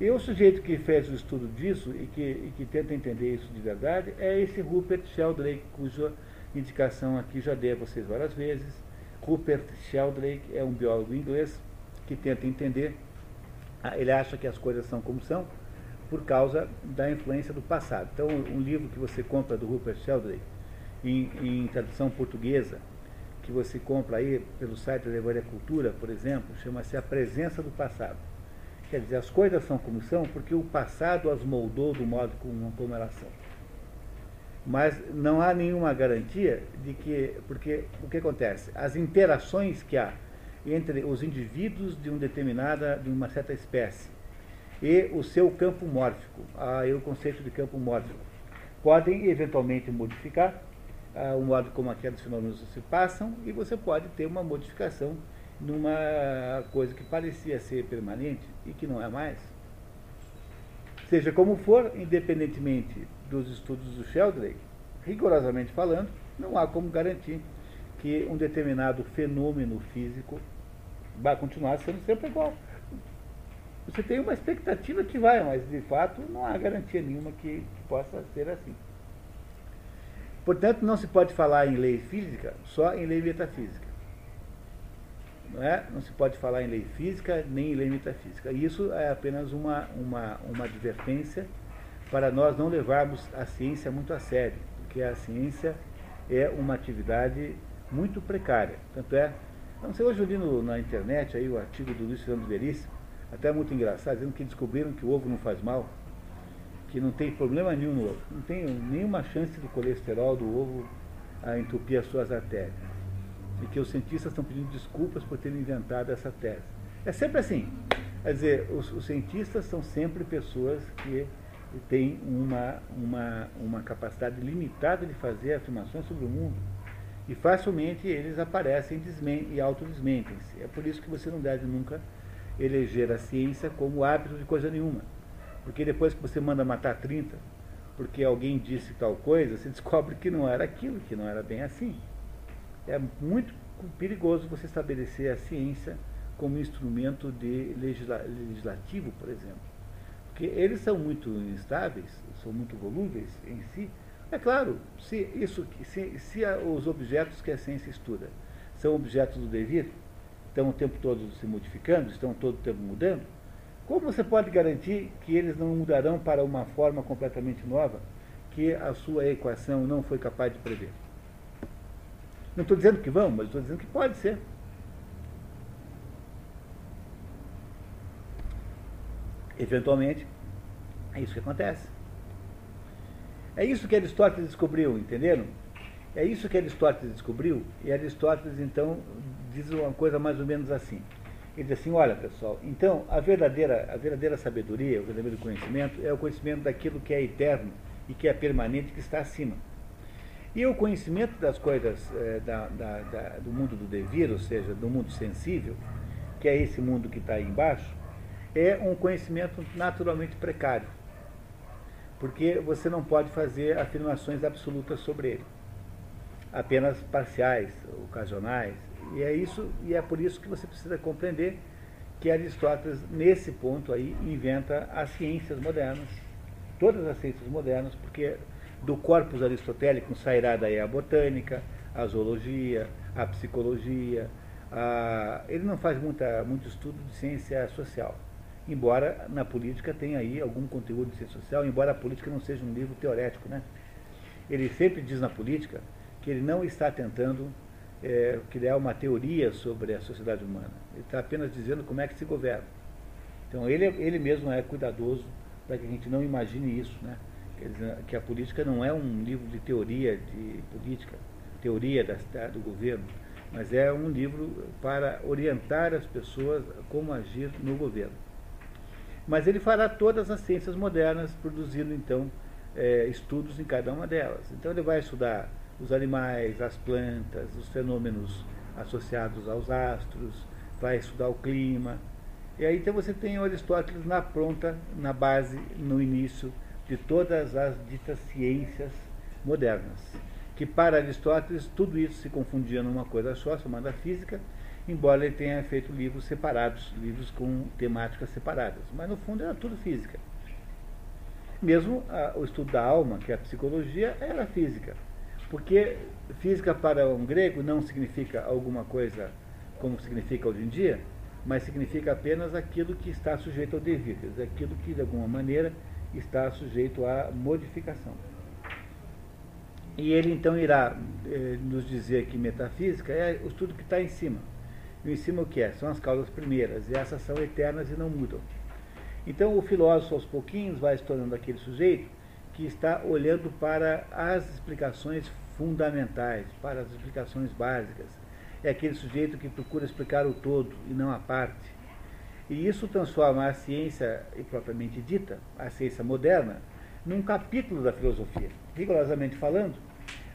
E o sujeito que fez o estudo disso e que, e que tenta entender isso de verdade é esse Rupert Sheldrake, cuja indicação aqui já dei a vocês várias vezes. Rupert Sheldrake é um biólogo inglês que tenta entender, ah, ele acha que as coisas são como são por causa da influência do passado. Então, um livro que você compra do Rupert Sheldrake, em, em tradução portuguesa, que você compra aí pelo site da Levaria Cultura, por exemplo, chama-se A Presença do Passado Quer dizer, as coisas são como são porque o passado as moldou do modo como, como elas são. Mas não há nenhuma garantia de que. Porque o que acontece? As interações que há entre os indivíduos de, um determinada, de uma certa espécie e o seu campo mórfico, aí o conceito de campo mórfico, podem eventualmente modificar ah, o modo como aqueles fenômenos se passam e você pode ter uma modificação numa coisa que parecia ser permanente e que não é mais. Seja como for, independentemente dos estudos do Sheldrake, rigorosamente falando, não há como garantir que um determinado fenômeno físico vai continuar sendo sempre igual. Você tem uma expectativa que vai, mas de fato não há garantia nenhuma que, que possa ser assim. Portanto, não se pode falar em lei física só em lei metafísica. Não, é? não se pode falar em lei física nem em lei metafísica. Isso é apenas uma, uma, uma advertência para nós não levarmos a ciência muito a sério, porque a ciência é uma atividade muito precária. Tanto é, não sei, hoje eu li no, na internet aí o artigo do Luiz Fernando Veríssimo, até muito engraçado, dizendo que descobriram que o ovo não faz mal que não tem problema nenhum no ovo, não tem nenhuma chance do colesterol do ovo a entupir as suas artérias. E que os cientistas estão pedindo desculpas por terem inventado essa tese. É sempre assim. Quer dizer, os, os cientistas são sempre pessoas que têm uma, uma, uma capacidade limitada de fazer afirmações sobre o mundo. E facilmente eles aparecem e autodesmentem-se. É por isso que você não deve nunca eleger a ciência como hábito de coisa nenhuma. Porque depois que você manda matar 30, porque alguém disse tal coisa, você descobre que não era aquilo, que não era bem assim. É muito perigoso você estabelecer a ciência como instrumento de legisla legislativo, por exemplo. Porque eles são muito instáveis, são muito volúveis em si. É claro, se, isso, se, se os objetos que a ciência estuda são objetos do devir, estão o tempo todo se modificando, estão todo o tempo mudando, como você pode garantir que eles não mudarão para uma forma completamente nova que a sua equação não foi capaz de prever? Não estou dizendo que vão, mas estou dizendo que pode ser. Eventualmente, é isso que acontece. É isso que Aristóteles descobriu, entenderam? É isso que Aristóteles descobriu, e Aristóteles então diz uma coisa mais ou menos assim. Ele diz assim, olha pessoal, então a verdadeira, a verdadeira sabedoria, o verdadeiro conhecimento é o conhecimento daquilo que é eterno e que é permanente, que está acima. E o conhecimento das coisas é, da, da, da, do mundo do devir, ou seja, do mundo sensível, que é esse mundo que está aí embaixo, é um conhecimento naturalmente precário. Porque você não pode fazer afirmações absolutas sobre ele. Apenas parciais, ocasionais, e é isso, e é por isso que você precisa compreender que Aristóteles, nesse ponto aí, inventa as ciências modernas, todas as ciências modernas, porque do corpus aristotélico sairá daí a botânica, a zoologia, a psicologia. A... Ele não faz muita, muito estudo de ciência social, embora na política tenha aí algum conteúdo de ciência social, embora a política não seja um livro teorético. Né? Ele sempre diz na política que ele não está tentando é, criar uma teoria sobre a sociedade humana. Ele está apenas dizendo como é que se governa. Então ele, ele mesmo é cuidadoso para que a gente não imagine isso, né? Dizer, que a política não é um livro de teoria de política, teoria da, do governo, mas é um livro para orientar as pessoas como agir no governo. Mas ele fará todas as ciências modernas, produzindo então é, estudos em cada uma delas. Então ele vai estudar os animais, as plantas, os fenômenos associados aos astros, vai estudar o clima. E aí então você tem o Aristóteles na pronta, na base, no início de todas as ditas ciências modernas. Que para Aristóteles tudo isso se confundia numa coisa só, chamada física, embora ele tenha feito livros separados, livros com temáticas separadas. Mas no fundo era tudo física. Mesmo a, o estudo da alma, que é a psicologia, era física. Porque física para um grego não significa alguma coisa como significa hoje em dia, mas significa apenas aquilo que está sujeito ao devido, aquilo que de alguma maneira está sujeito à modificação. E ele então irá eh, nos dizer que metafísica é o estudo que está em cima. E em cima o que é? São as causas primeiras, e essas são eternas e não mudam. Então o filósofo aos pouquinhos vai se tornando aquele sujeito que está olhando para as explicações fundamentais, para as explicações básicas. É aquele sujeito que procura explicar o todo e não a parte. E isso transforma a ciência propriamente dita, a ciência moderna, num capítulo da filosofia. Rigorosamente falando,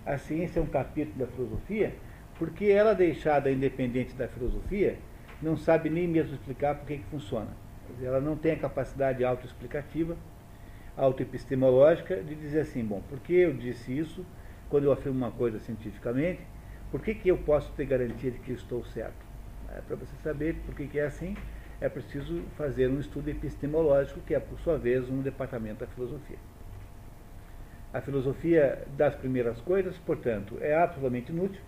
a ciência é um capítulo da filosofia porque ela, deixada independente da filosofia, não sabe nem mesmo explicar por que, funciona. Ela não tem a capacidade autoexplicativa autoepistemológica de dizer assim, bom, porque eu disse isso, quando eu afirmo uma coisa cientificamente, por que, que eu posso ter garantia de que estou certo? É, Para você saber por que que é assim, é preciso fazer um estudo epistemológico, que é, por sua vez, um departamento da filosofia. A filosofia das primeiras coisas, portanto, é absolutamente inútil,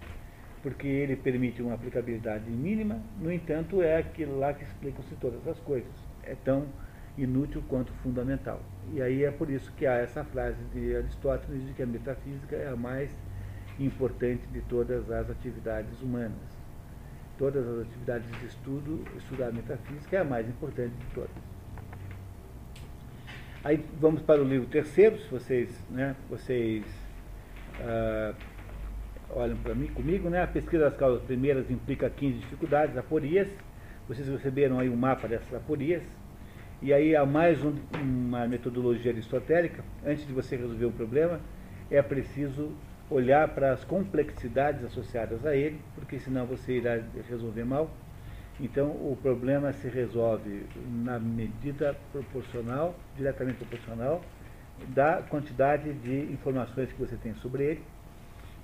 porque ele permite uma aplicabilidade mínima, no entanto, é aquilo lá que explicam-se todas as coisas. É tão inútil quanto fundamental. E aí é por isso que há essa frase de Aristóteles de que a metafísica é a mais importante de todas as atividades humanas. Todas as atividades de estudo, estudar metafísica é a mais importante de todas. Aí vamos para o livro terceiro, se vocês, né, vocês ah, olham para mim, comigo, né? A pesquisa das causas primeiras implica 15 dificuldades, aporias. Vocês receberam aí um mapa dessas aporias. E aí há mais um, uma metodologia aristotélica. Antes de você resolver um problema, é preciso olhar para as complexidades associadas a ele, porque senão você irá resolver mal. Então o problema se resolve na medida proporcional, diretamente proporcional, da quantidade de informações que você tem sobre ele.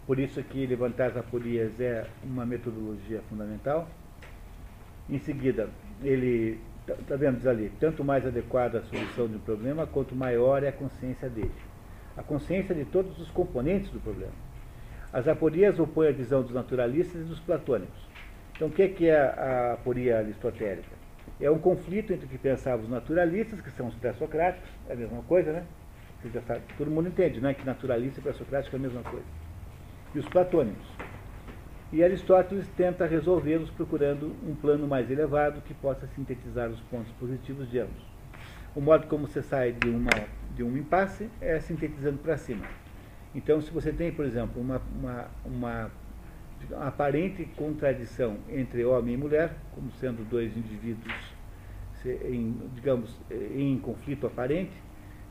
Por isso que levantar as aporias é uma metodologia fundamental. Em seguida, ele Está vendo, diz ali, tanto mais adequada a solução de um problema, quanto maior é a consciência dele. A consciência de todos os componentes do problema. As aporias opõem a visão dos naturalistas e dos platônicos. Então, o que é a aporia aristotélica? É um conflito entre o que pensavam os naturalistas, que são os pré-socráticos, é a mesma coisa, né? Você já sabe, todo mundo entende, né? Que naturalista e pré-socrático é a mesma coisa. E os platônicos. E Aristóteles tenta resolvê-los procurando um plano mais elevado que possa sintetizar os pontos positivos de ambos. O modo como você sai de, uma, de um impasse é sintetizando para cima. Então, se você tem, por exemplo, uma, uma, uma aparente contradição entre homem e mulher, como sendo dois indivíduos, em, digamos, em conflito aparente,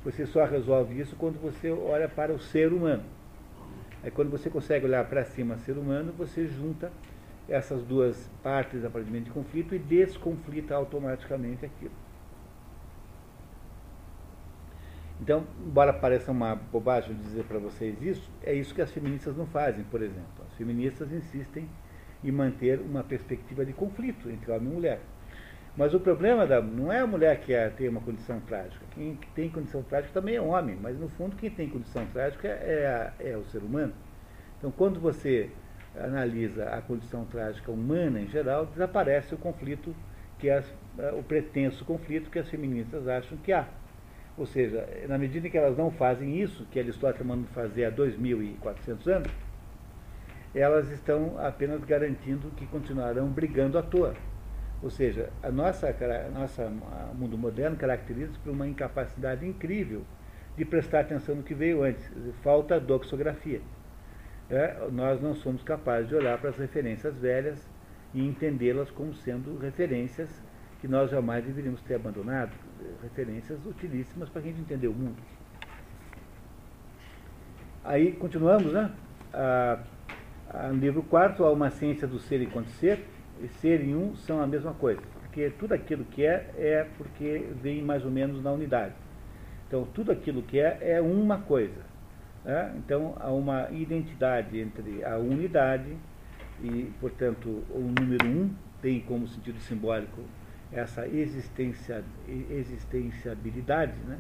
você só resolve isso quando você olha para o ser humano. Aí quando você consegue olhar para cima ser humano, você junta essas duas partes aparentemente de conflito e desconflita automaticamente aquilo. Então, embora pareça uma bobagem dizer para vocês isso, é isso que as feministas não fazem, por exemplo. As feministas insistem em manter uma perspectiva de conflito entre homem e mulher. Mas o problema da, não é a mulher que é, tem uma condição trágica. Quem tem condição trágica também é homem, mas no fundo quem tem condição trágica é, a, é o ser humano. Então, quando você analisa a condição trágica humana em geral, desaparece o conflito, que é o pretenso conflito que as feministas acham que há. Ou seja, na medida em que elas não fazem isso, que Aristóteles manda fazer há 2.400 anos, elas estão apenas garantindo que continuarão brigando à toa. Ou seja, a nossa, a nossa mundo moderno caracteriza-se por uma incapacidade incrível de prestar atenção no que veio antes. Falta doxografia. É, nós não somos capazes de olhar para as referências velhas e entendê-las como sendo referências que nós jamais deveríamos ter abandonado, referências utilíssimas para a gente entender o mundo. Aí continuamos, né? Ah, no livro 4, há uma ciência do ser e acontecer, e ser um são a mesma coisa, porque tudo aquilo que é, é porque vem mais ou menos na unidade. Então, tudo aquilo que é, é uma coisa. Né? Então, há uma identidade entre a unidade e, portanto, o número um tem como sentido simbólico essa existência, existenciabilidade, né?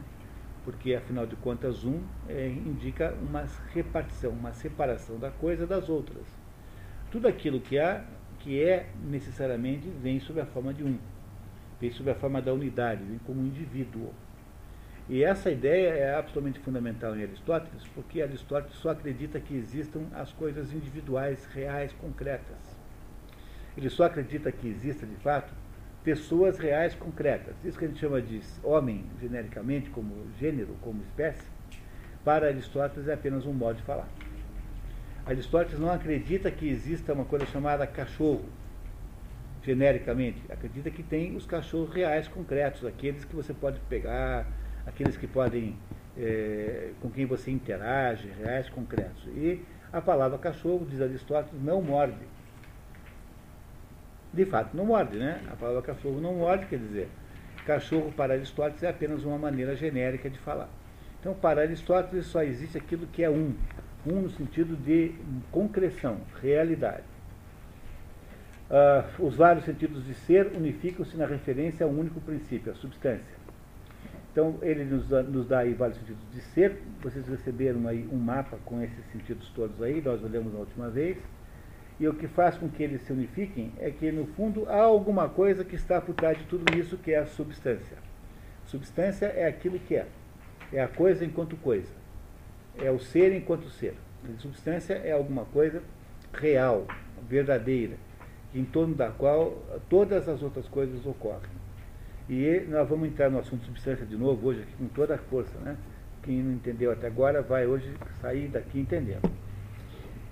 porque, afinal de contas, um é, indica uma repartição, uma separação da coisa das outras. Tudo aquilo que há que é necessariamente vem sob a forma de um, vem sob a forma da unidade, vem como um indivíduo. E essa ideia é absolutamente fundamental em Aristóteles, porque Aristóteles só acredita que existam as coisas individuais, reais, concretas. Ele só acredita que exista, de fato, pessoas reais concretas. Isso que a gente chama de homem, genericamente, como gênero, como espécie, para Aristóteles é apenas um modo de falar. Aristóteles não acredita que exista uma coisa chamada cachorro, genericamente. Acredita que tem os cachorros reais, concretos, aqueles que você pode pegar, aqueles que podem, é, com quem você interage, reais, concretos. E a palavra cachorro, diz Aristóteles, não morde. De fato, não morde, né? A palavra cachorro não morde, quer dizer, cachorro para Aristóteles é apenas uma maneira genérica de falar. Então, para Aristóteles só existe aquilo que é um, um no sentido de concreção, realidade. ah, os vários sentidos de ser unificam-se na referência a um único princípio, a substância. Então, ele nos dá, nos dá aí vários sentidos de ser. Vocês receberam aí um mapa com esses sentidos todos aí, nós olhamos na última vez. E o que faz com que eles se unifiquem é que, no fundo, há alguma coisa que está por trás de tudo isso, que é a substância. Substância é aquilo que é. É a coisa enquanto coisa. É o ser enquanto ser. A substância é alguma coisa real, verdadeira, em torno da qual todas as outras coisas ocorrem. E nós vamos entrar no assunto substância de novo hoje aqui com toda a força, né? Quem não entendeu até agora vai hoje sair daqui entendendo.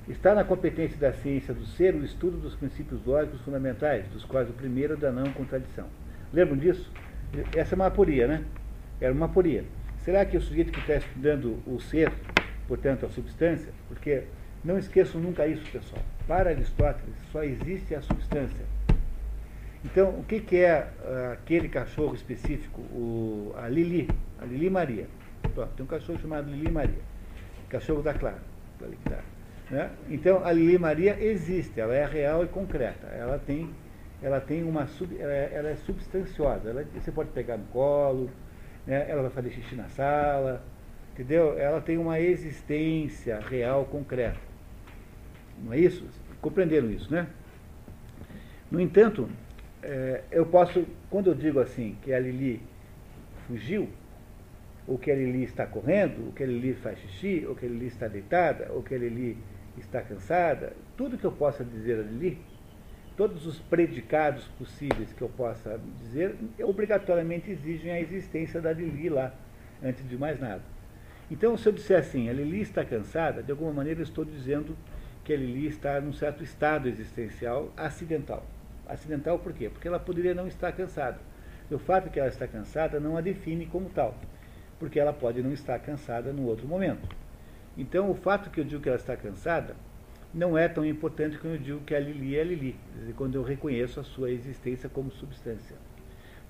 Está na competência da ciência do ser o estudo dos princípios lógicos fundamentais, dos quais o primeiro é da não contradição. Lembram disso? Essa é uma aporia, né? Era uma aporia. Será que o sujeito que está estudando o ser, portanto a substância, porque não esqueçam nunca isso, pessoal. Para Aristóteles só existe a substância. Então, o que, que é uh, aquele cachorro específico? O, a Lili, a Lili Maria. Pronto, tem um cachorro chamado Lili Maria. Cachorro da Clara. Né? Então, a Lili Maria existe, ela é real e concreta. Ela tem, ela tem uma sub, ela é, ela é substanciosa. Ela, você pode pegar no colo, né? ela vai fazer xixi na sala, entendeu? Ela tem uma existência real, concreta. Não é isso? Compreenderam isso, né? No entanto, é, eu posso, quando eu digo assim, que a Lili fugiu, ou que a Lili está correndo, ou que a Lili faz xixi, ou que a Lili está deitada, ou que a Lili está cansada, tudo que eu possa dizer a Lili, todos os predicados possíveis que eu possa dizer, obrigatoriamente exigem a existência da Lili lá, antes de mais nada. Então, se eu disser assim, a Lili está cansada, de alguma maneira eu estou dizendo que a Lili está num certo estado existencial acidental. Acidental por quê? Porque ela poderia não estar cansada. E o fato de que ela está cansada não a define como tal, porque ela pode não estar cansada num outro momento. Então, o fato que eu digo que ela está cansada não é tão importante quando eu digo que a Lili é a Lili, quando eu reconheço a sua existência como substância.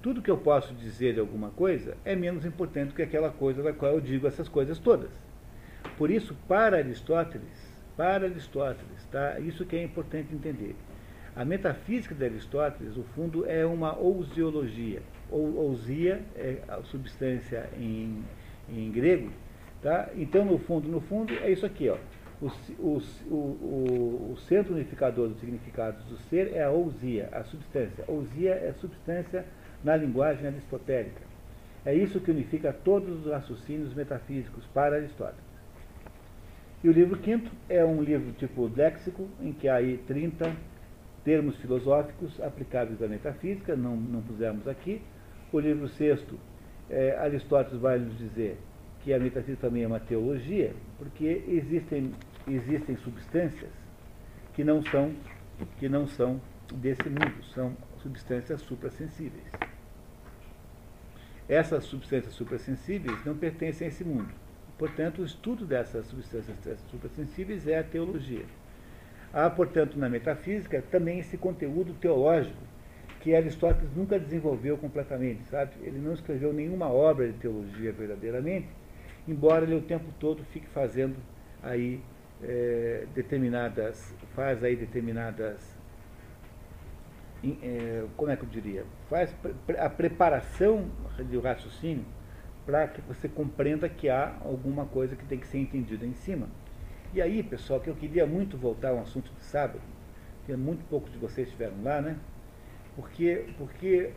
Tudo que eu posso dizer de alguma coisa é menos importante que aquela coisa da qual eu digo essas coisas todas. Por isso, para Aristóteles, para Aristóteles, tá? isso que é importante entender. A metafísica de Aristóteles, no fundo, é uma ousiologia. Ou, ousia é a substância em, em grego. Tá? Então, no fundo, no fundo, é isso aqui. Ó. O, o, o, o centro unificador dos significados do ser é a ousia, a substância. Ousia é substância na linguagem aristotélica. É isso que unifica todos os raciocínios metafísicos para Aristóteles. E o livro quinto é um livro tipo léxico, em que há aí 30 termos filosóficos aplicáveis à metafísica, não, não pusemos aqui. O livro sexto, é, Aristóteles vai nos dizer que a metafísica também é uma teologia, porque existem, existem substâncias que não são que não são desse mundo, são substâncias suprassensíveis. Essas substâncias suprassensíveis não pertencem a esse mundo. Portanto, o estudo dessas substâncias suprassensíveis é a teologia. Há, portanto, na metafísica também esse conteúdo teológico que Aristóteles nunca desenvolveu completamente, sabe? Ele não escreveu nenhuma obra de teologia verdadeiramente, embora ele o tempo todo fique fazendo aí é, determinadas, faz aí determinadas, é, como é que eu diria? Faz a preparação do raciocínio para que você compreenda que há alguma coisa que tem que ser entendida em cima. E aí, pessoal, que eu queria muito voltar ao assunto de sábado, que muito poucos de vocês estiveram lá, né? Porque, porque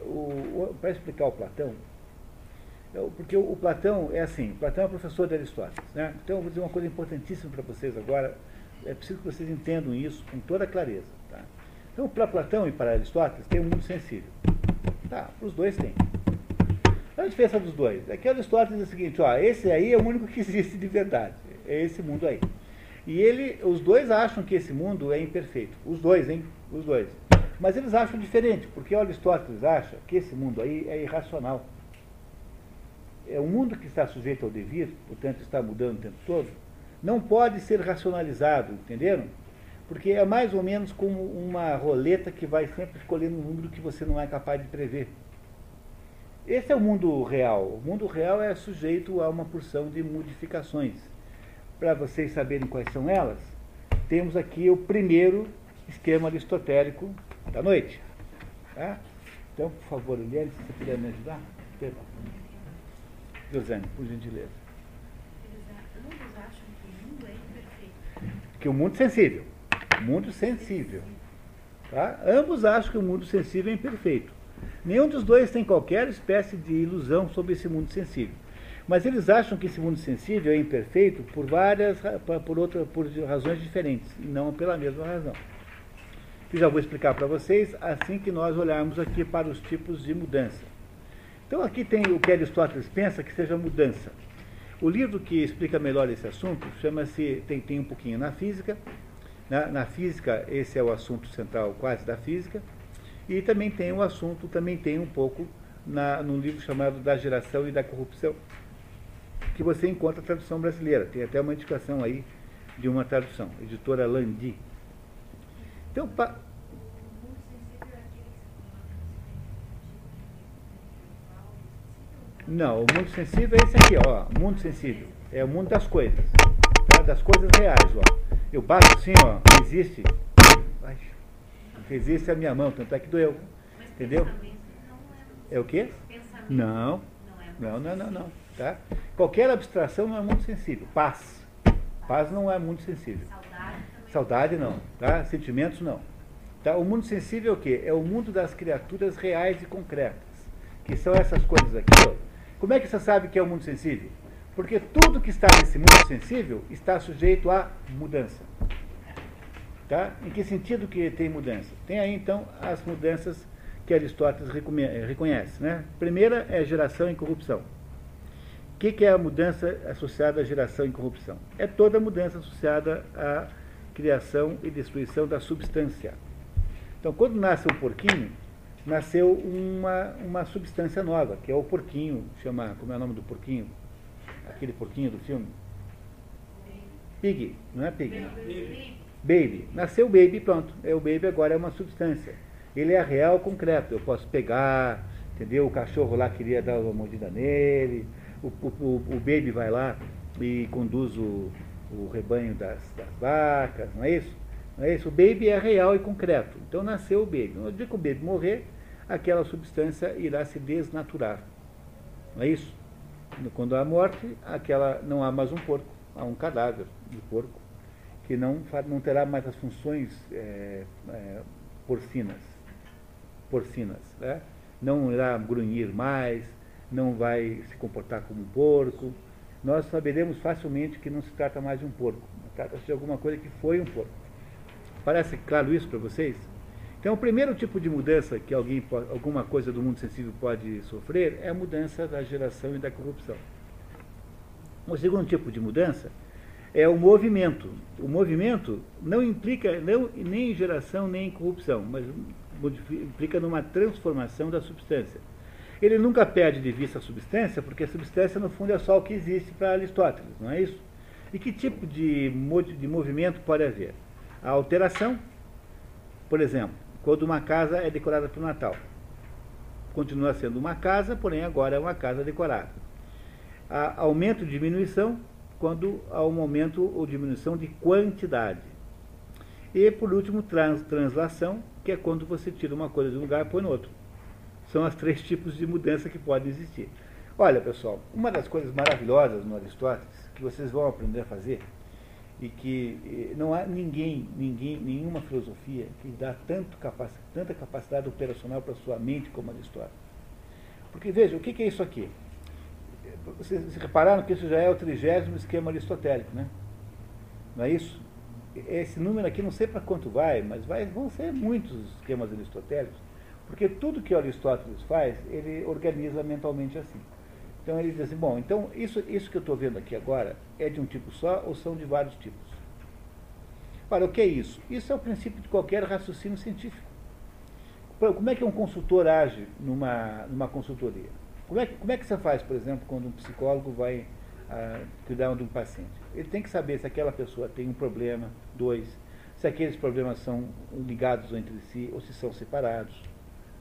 para explicar o Platão, porque o, Platão é assim, Platão é professor de Aristóteles, né? Então eu vou dizer uma coisa importantíssima para vocês agora, é preciso que vocês entendam isso com toda clareza, tá? Então para Platão e para Aristóteles tem um mundo sensível. Tá, para os dois tem. A diferença dos dois é que Aristóteles diz o seguinte, ó, esse aí é o único que existe de verdade, é esse mundo aí. E ele, os dois acham que esse mundo é imperfeito. Os dois, hein? Os dois. Mas eles acham diferente, porque Aristóteles acha que esse mundo aí é irracional. É um mundo que está sujeito ao devir, portanto está mudando o tempo todo, não pode ser racionalizado, entenderam? Porque é mais ou menos como uma roleta que vai sempre escolhendo um número que você não é capaz de prever. Esse é o mundo real. O mundo real é sujeito a uma porção de modificações para vocês saberem quais são elas, temos aqui o primeiro esquema aristotélico da noite. Tá? Então, por favor, Eliane, se você puder me ajudar. Perdão. Josane, por gentileza. Eles acham que o mundo é imperfeito. Que o mundo sensível. Mundo sensível. Tá? Ambos acham que o mundo sensível é imperfeito. Nenhum dos dois tem qualquer espécie de ilusão sobre esse mundo sensível. Mas eles acham que esse mundo sensível é imperfeito por várias por outra, por razões diferentes, e não pela mesma razão. Que já vou explicar para vocês assim que nós olharmos aqui para os tipos de mudança. Então aqui tem o que Aristóteles pensa que seja mudança. O livro que explica melhor esse assunto chama-se, tem, tem um pouquinho na física. Na, na física, esse é o assunto central quase da física. E também tem um assunto, também tem um pouco na, num livro chamado Da Geração e da Corrupção, que você encontra a tradução brasileira. Tem até uma indicação aí de uma tradução, editora Landi. Então, pa, O mundo sensível é aquele que se coloca no Não, o mundo sensível é esse aqui, ó. Mundo sensível. É o mundo das coisas. Tá? Das coisas reais, ó. Eu bato assim, ó. Existe. Ai, existe a minha mão, tanto é que doeu. Entendeu? é É o quê? pensamento. Não. Não é Não, não, não. Tá? Qualquer abstração não é mundo sensível. Paz. Paz não é mundo sensível. Saudade não, tá? Sentimentos não. Tá? O mundo sensível é o quê? É o mundo das criaturas reais e concretas, que são essas coisas aqui. Ó. Como é que você sabe que é o mundo sensível? Porque tudo que está nesse mundo sensível está sujeito a mudança. Tá? Em que sentido que tem mudança? Tem aí então as mudanças que Aristóteles eh, reconhece. Né? Primeira é geração e corrupção. O que, que é a mudança associada à geração e corrupção? É toda mudança associada à criação e destruição da substância. Então, quando nasce um porquinho, nasceu uma, uma substância nova, que é o porquinho, chama, como é o nome do porquinho? Aquele porquinho do filme? Pig, não é pig? Baby. Baby. Nasceu baby, pronto. É, o baby agora é uma substância. Ele é real, concreto. Eu posso pegar, entendeu? O cachorro lá queria dar uma mordida nele. O, o- o baby vai lá e conduz o, o rebanho das, das vacas, não é isso? É isso? O baby é real e concreto. Então nasceu o baby. No dia que o baby morrer, aquela substância irá se desnaturar. Não é isso? Quando há morte, aquela, não há mais um porco, há um cadáver de porco que não, não terá mais as funções é, é, porcinas. Porcinas. Né? Não irá grunhir mais, não vai se comportar como um porco. Nós saberemos facilmente que não se trata mais de um porco. Trata-se de alguma coisa que foi um porco. Parece claro isso para vocês? Então, o primeiro tipo de mudança que alguém, alguma coisa do mundo sensível pode sofrer é a mudança da geração e da corrupção. O segundo tipo de mudança é o movimento. O movimento não implica não, nem em geração nem em corrupção, mas implica numa transformação da substância. Ele nunca perde de vista a substância, porque a substância, no fundo, é só o que existe para Aristóteles, não é isso? E que tipo de, de movimento pode haver? A alteração, por exemplo, quando uma casa é decorada para o Natal. Continua sendo uma casa, porém agora é uma casa decorada. Há aumento e diminuição quando há um aumento ou diminuição de quantidade. E, por último, trans, translação, que é quando você tira uma coisa de um lugar e põe no outro. São os três tipos de mudança que podem existir. Olha, pessoal, uma das coisas maravilhosas no Aristóteles, que vocês vão aprender a fazer, e que não há ninguém, ninguém, nenhuma filosofia que dá tanto capac, tanta capacidade operacional para a sua mente como Aristóteles. Porque, veja, o que é isso aqui? Vocês repararam que isso já é o trigésimo esquema aristotélico, né? Não é isso? Esse número aqui não sei para quanto vai, mas vai, vão ser muitos esquemas aristotélicos, porque tudo que Aristóteles faz, ele organiza mentalmente assim. Então ele diz assim, bom, então isso, isso que eu estou vendo aqui agora é de um tipo só ou são de vários tipos? Ora, o que é isso? Isso é o princípio de qualquer raciocínio científico. Como é que um consultor age numa, numa consultoria? Como é, que- como é que você faz, por exemplo, quando um psicólogo vai ah, cuidar de um paciente? Ele tem que saber se aquela pessoa tem um problema, dois, se aqueles problemas são ligados entre si ou se são separados.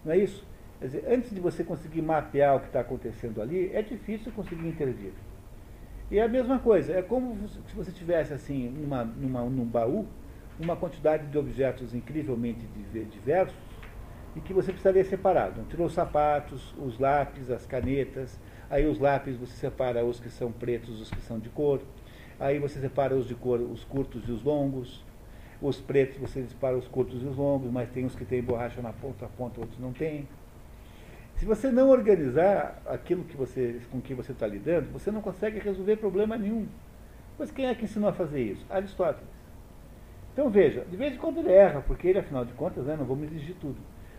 Não é isso? Quer dizer, antes de você conseguir mapear o que está acontecendo ali, é difícil conseguir intervir. E é a mesma coisa, é como se você tivesse assim, numa, numa, num baú, uma quantidade de objetos incrivelmente diver- diversos, e que você precisaria separar. Então, tirou os sapatos, os lápis, as canetas, aí os lápis você separa os que são pretos, os que são de cor, aí você separa os de cor, os curtos e os longos, os pretos você separa os curtos e os longos, mas tem os que têm borracha na ponta, a ponta, outros não têm. Se você não organizar aquilo que você, com que você está lidando, você não consegue resolver problema nenhum. Pois quem é que ensinou a fazer isso? Aristóteles. Então veja, de vez em quando ele erra, porque ele, afinal de contas, né, não vamos exigir tudo.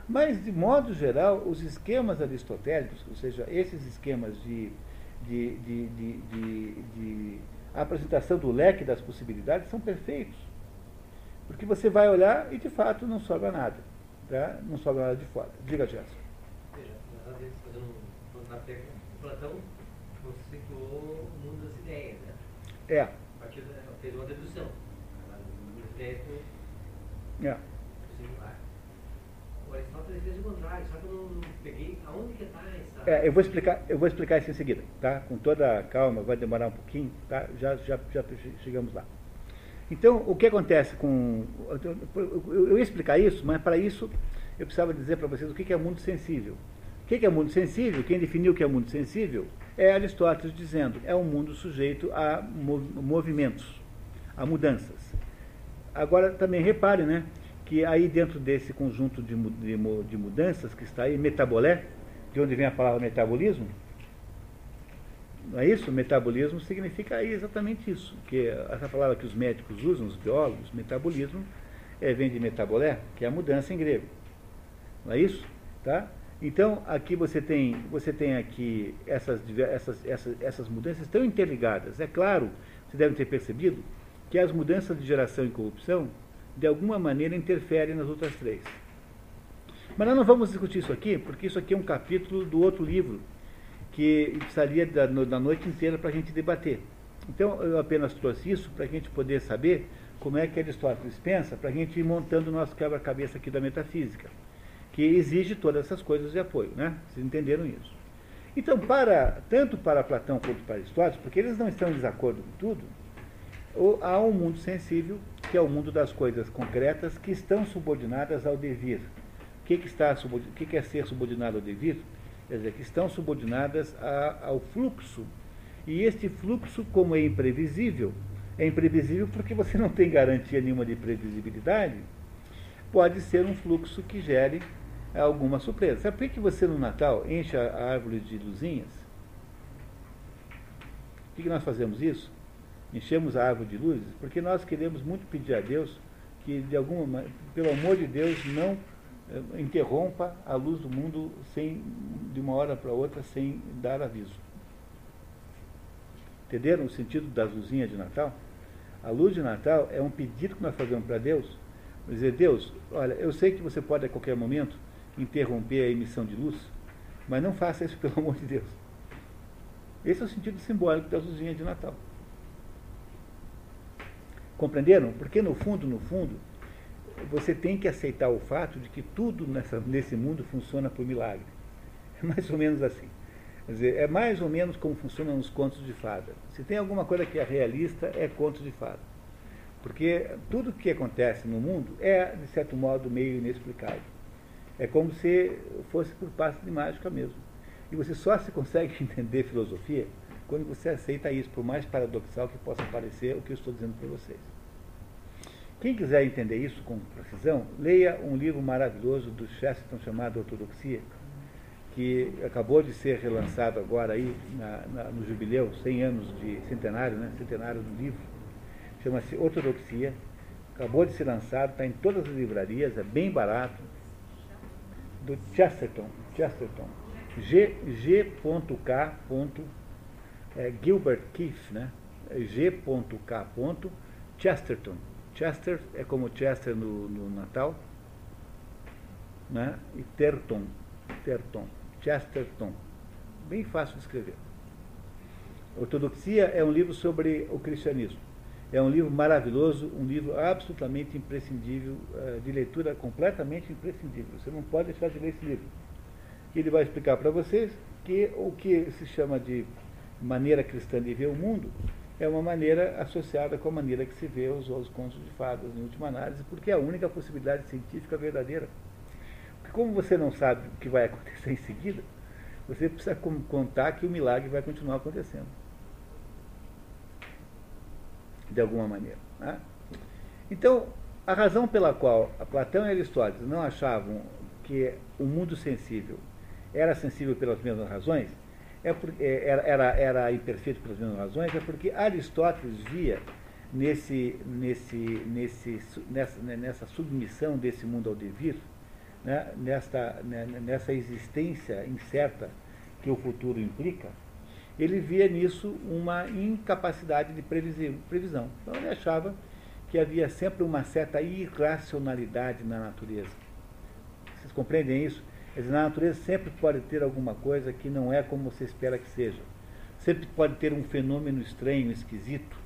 Mas, de modo geral, os esquemas aristotélicos, ou seja, esses esquemas de, de, de, de, de apresentação do leque das possibilidades, são perfeitos. Porque você vai olhar e, de fato, não sobra nada. Tá? Não sobra nada de fora. Diga, Gerson. Vezes, fazendo um técnico, Platão conceituou o mundo das ideias, né? É. A partir da, fez uma dedução. O mundo das ideias com é. o singular. O Aristóteles fez o contrário, só que eu não, peguei aonde que está essa... É, eu vou explicar, eu vou explicar isso em seguida, tá? Com toda a calma, vai demorar um pouquinho, tá? Já, já, já chegamos lá. Então, o que acontece com. Eu ia explicar isso, mas para isso eu precisava dizer para vocês o que é mundo sensível. O que é mundo sensível? Quem definiu o que é mundo sensível é Aristóteles dizendo é um mundo sujeito a movimentos, a mudanças. Agora, também repare, né, que aí dentro desse conjunto de, de, de mudanças que está aí, metabolé, de onde vem a palavra metabolismo, não é isso? Metabolismo significa exatamente isso. Que essa palavra que os médicos usam, os biólogos, metabolismo, é, vem de metabolé, que é a mudança em grego. Não é isso? Tá? Então, aqui você tem, você tem aqui essas, essas, essas, essas mudanças estão interligadas. É claro, vocês devem ter percebido que as mudanças de geração e corrupção, de alguma maneira, interferem nas outras três. Mas nós não vamos discutir isso aqui, porque isso aqui é um capítulo do outro livro, que precisaria da, da noite inteira para a gente debater. Então, eu apenas trouxe isso para a gente poder saber como é que Aristóteles pensa, para a gente ir montando o nosso quebra-cabeça aqui da metafísica, que exige todas essas coisas de apoio, né? Vocês entenderam isso. Então, para, tanto para Platão quanto para Aristóteles, porque eles não estão em desacordo com tudo, há um mundo sensível, que é o mundo das coisas concretas, que estão subordinadas ao devir. O que, que, está, o que, que é ser subordinado ao devir? quer dizer, que estão subordinadas a, ao fluxo. E este fluxo, como é imprevisível, é imprevisível porque você não tem garantia nenhuma de previsibilidade, pode ser um fluxo que gere alguma surpresa. Sabe por que você no Natal enche a árvore de luzinhas? Por que nós fazemos isso? Enchemos a árvore de luzes porque nós queremos muito pedir a Deus que, de alguma, pelo amor de Deus, não eh, interrompa a luz do mundo sem, de uma hora para outra sem dar aviso. Entenderam o sentido das luzinhas de Natal? A luz de Natal é um pedido que nós fazemos para Deus. Dizer, Deus, olha, eu sei que você pode a qualquer momento interromper a emissão de luz, mas não faça isso pelo amor de Deus. Esse é o sentido simbólico das luzinhas de Natal. Compreenderam? Porque no fundo, no fundo, você tem que aceitar o fato de que tudo nessa, nesse mundo funciona por milagre. É mais ou menos assim. Quer dizer, é mais ou menos como funcionam os contos de fada. Se tem alguma coisa que é realista, é conto de fada. Porque tudo que acontece no mundo é, de certo modo, meio inexplicável. É como se fosse por passe de mágica mesmo. E você só se consegue entender filosofia quando você aceita isso, por mais paradoxal que possa parecer o que eu estou dizendo para vocês. Quem quiser entender isso com precisão, leia um livro maravilhoso do Chesterton chamado Ortodoxia, que acabou de ser relançado agora aí na, na, no jubileu, 100 anos de centenário, né, centenário do livro. Chama-se Ortodoxia. Acabou de ser lançado, está em todas as livrarias, é bem barato. Do Chesterton. Chesterton. G.K. É, Gilbert Keith, né? G.K. Chesterton Chester é como Chester no, no Natal, né? e Terton, Terton, Chesterton. Bem fácil de escrever. Ortodoxia é um livro sobre o cristianismo. É um livro maravilhoso, um livro absolutamente imprescindível, eh, de leitura completamente imprescindível. Você não pode deixar de ler esse livro. Ele vai explicar para vocês que o que se chama de maneira cristã de ver o mundo é uma maneira associada com a maneira que se vê os, os contos de fadas, em última análise, porque é a única possibilidade científica verdadeira. Porque como você não sabe o que vai acontecer em seguida, você precisa contar que o milagre vai continuar acontecendo. De alguma maneira. Né? Então, a razão pela qual Platão e Aristóteles não achavam que o mundo sensível era sensível pelas mesmas razões, é porque, é, era, era, era imperfeito pelas mesmas razões, é porque Aristóteles via nesse, nesse, nesse, nessa, nessa submissão desse mundo ao devir, né, né, nessa existência incerta que o futuro implica, ele via nisso uma incapacidade de previsão. Então ele achava que havia sempre uma certa irracionalidade na natureza. Vocês compreendem isso? Na natureza sempre pode ter alguma coisa que não é como você espera que seja. Sempre pode ter um fenômeno estranho, esquisito.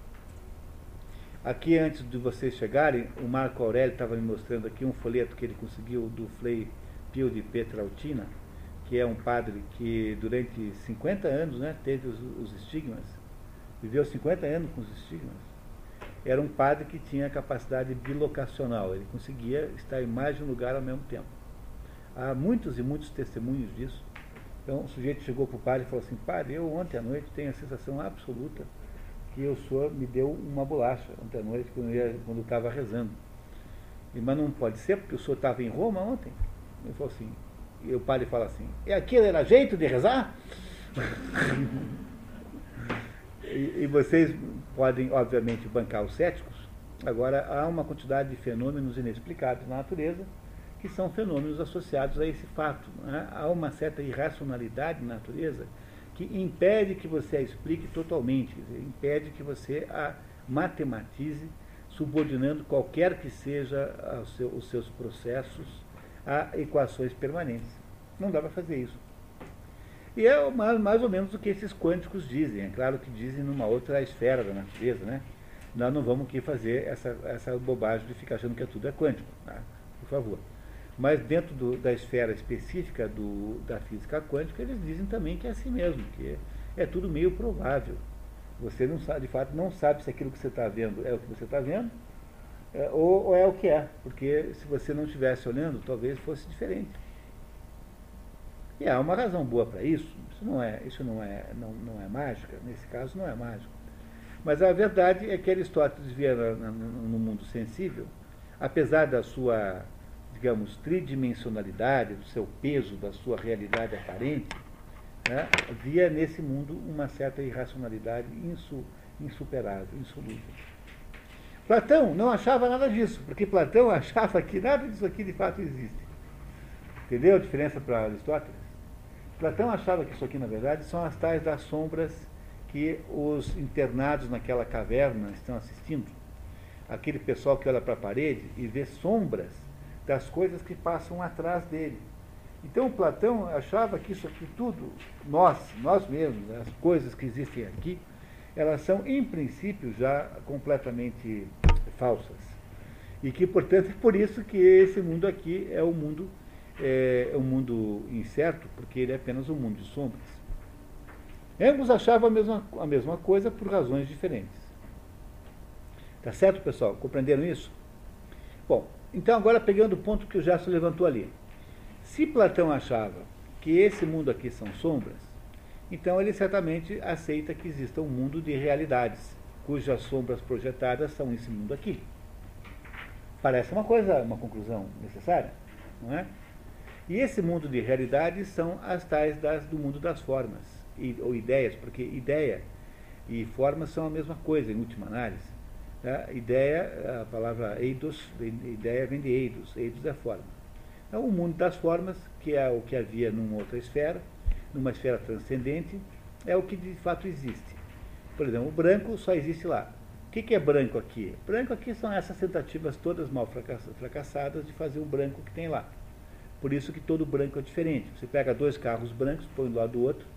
Aqui, antes de vocês chegarem, o Marco Aurélio estava me mostrando aqui um folheto que ele conseguiu do Frei Pio de Petrautina, que é um padre que durante 50 anos né, teve os, os estigmas, viveu 50 anos com os estigmas. Era um padre que tinha capacidade bilocacional, ele conseguia estar em mais de um lugar ao mesmo tempo. Há muitos e muitos testemunhos disso. Então o sujeito chegou para o padre e falou assim, padre, eu ontem à noite tenho a sensação absoluta que o senhor me deu uma bolacha ontem à noite quando estava rezando. E, mas não pode ser, porque o senhor estava em Roma ontem. Ele falou assim, e o padre fala assim, e aquilo era jeito de rezar? e, e vocês podem, obviamente, bancar os céticos. Agora, há uma quantidade de fenômenos inexplicados na natureza que são fenômenos associados a esse fato. Né? Há uma certa irracionalidade na natureza que impede que você a explique totalmente, impede que você a matematize, subordinando qualquer que seja seu, os seus processos a equações permanentes. Não dá para fazer isso. E é mais, mais ou menos o que esses quânticos dizem. É claro que dizem numa outra esfera da natureza, né? Nós não vamos aqui fazer essa, essa bobagem de ficar achando que tudo é quântico, tá? por favor. Mas dentro do, da esfera específica do, da física quântica, eles dizem também que é assim mesmo, que é, é tudo meio provável. Você não sabe, de fato, não sabe se aquilo que você está vendo é o que você está vendo, é, ou, ou, é o que é, porque se você não estivesse olhando, talvez fosse diferente. E há uma razão boa para isso. Isso não é, isso não é, não, não é mágica. Nesse caso, não é mágico. Mas a verdade é que Aristóteles via no mundo sensível, apesar da sua digamos, tridimensionalidade, do seu peso, da sua realidade aparente, né, via nesse mundo uma certa irracionalidade insu, insuperável, insolúvel. Platão não achava nada disso, porque Platão achava que nada disso aqui de fato existe. Entendeu a diferença para Aristóteles? Platão achava que isso aqui, na verdade, são as tais das sombras que os internados naquela caverna estão assistindo. Aquele pessoal que olha para a parede e vê sombras das coisas que passam atrás dele. Então Platão achava que isso aqui tudo, nós, nós mesmos, as coisas que existem aqui, elas são em princípio já completamente falsas. E que, portanto, é por isso que esse mundo aqui é um mundo, é, é um mundo incerto, porque ele é apenas um mundo de sombras. Ambos achavam a mesma, a mesma coisa por razões diferentes. Tá certo, pessoal? Compreenderam isso? Bom, então, agora pegando o ponto que o Gerson levantou ali. Se Platão achava que esse mundo aqui são sombras, então ele certamente aceita que exista um mundo de realidades, cujas sombras projetadas são esse mundo aqui. Parece uma coisa, uma conclusão necessária, não é? E esse mundo de realidades são as tais das, do mundo das formas, ou ideias, porque ideia e forma são a mesma coisa, em última análise. A ideia, a palavra eidos, ideia vem de eidos, eidos é forma. Então, o mundo das formas, que é o que havia numa outra esfera, numa esfera transcendente, é o que de fato existe. Por exemplo, o branco só existe lá. O que é branco aqui? Branco aqui são essas tentativas todas mal fracassadas de fazer o branco que tem lá. Por isso que todo branco é diferente. Você pega dois carros brancos, põe um do lado do outro,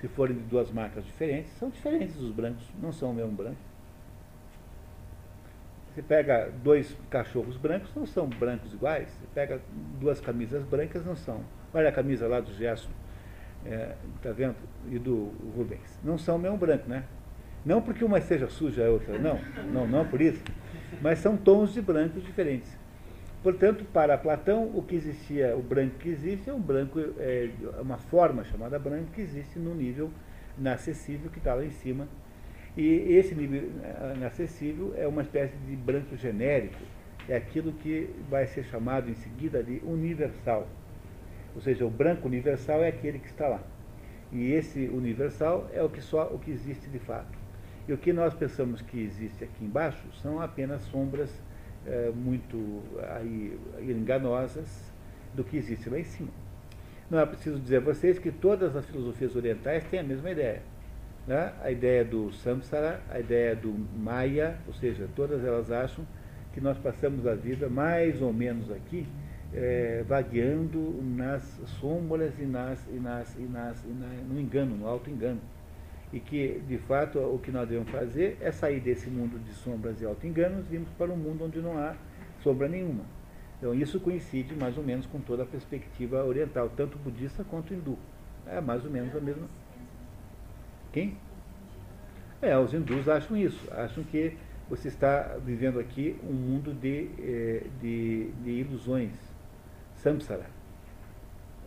se forem de duas marcas diferentes, são diferentes os brancos, não são o mesmo branco. Você pega dois cachorros brancos, não são brancos iguais. Você pega duas camisas brancas, não são. Olha a camisa lá do Gerson, é, tá vendo? E do Rubens. Não são o mesmo branco, né? Não porque uma seja suja e a outra não. Não, não por isso. Mas são tons de brancos diferentes. Portanto, para Platão, o que existia, o branco que existe, é um branco, é uma forma chamada branco que existe no nível inacessível que está lá em cima. E esse nível eh, inacessível é uma espécie de branco genérico, é aquilo que vai ser chamado em seguida de universal. Ou seja, o branco universal é aquele que está lá. E esse universal é o que só o que existe de fato. E o que nós pensamos que existe aqui embaixo são apenas sombras é, muito aí, enganosas do que existe lá em cima. Não é preciso dizer a vocês que todas as filosofias orientais têm a mesma ideia. Né? A ideia do samsara, a ideia do maya, ou seja, todas elas acham que nós passamos a vida mais ou menos aqui é, vagueando nas sombras e, nas, e, nas, e, nas, e no engano, no auto-engano. E que, de fato, o que nós devemos fazer é sair desse mundo de sombras e auto-enganos e irmos para um mundo onde não há sombra nenhuma. Então, isso coincide mais ou menos com toda a perspectiva oriental, tanto budista quanto hindu. É mais ou menos a mesma. Quem? É, os hindus acham isso, acham que você está vivendo aqui um mundo de, eh, de, de ilusões samsara.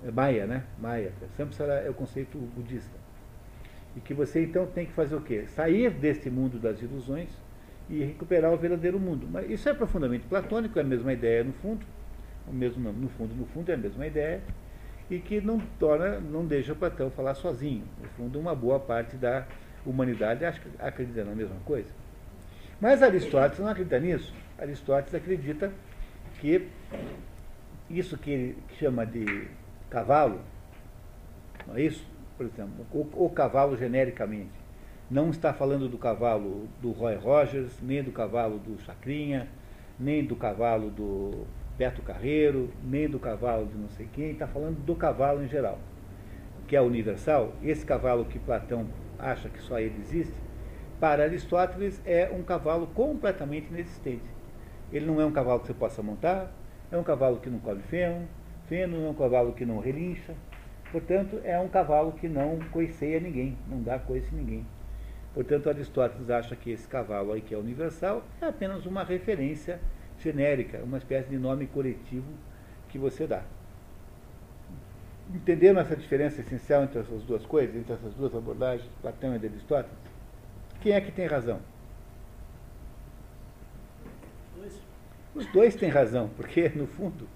É Maya, né? Maya. Samsara é o conceito budista. E que você então tem que fazer o quê? Sair deste mundo das ilusões e recuperar o verdadeiro mundo. Mas isso é profundamente platônico, é a mesma ideia no fundo, o mesmo no fundo, no fundo é a mesma ideia, e que não torna, não deixa Platão falar sozinho. No fundo, uma boa parte da humanidade acredita na mesma coisa. Mas Aristóteles não acredita nisso. Aristóteles acredita que isso que ele chama de cavalo, não é isso? Por exemplo, o, o cavalo genericamente. Não está falando do cavalo do Roy Rogers, nem do cavalo do Chacrinha, nem do cavalo do Beto Carreiro, nem do cavalo de não sei quem, está falando do cavalo em geral, que é universal. Esse cavalo que Platão acha que só ele existe, para Aristóteles é um cavalo completamente inexistente. Ele não é um cavalo que você possa montar, é um cavalo que não come feno, feno é um cavalo que não relincha, portanto, é um cavalo que não coiceia ninguém, não dá coice a ninguém. Portanto, Aristóteles acha que esse cavalo aí que é universal é apenas uma referência genérica, uma espécie de nome coletivo que você dá. Entenderam essa diferença essencial entre essas duas coisas, entre essas duas abordagens, Platão e Aristóteles? Quem é que tem razão? Os dois têm razão, porque, no fundo,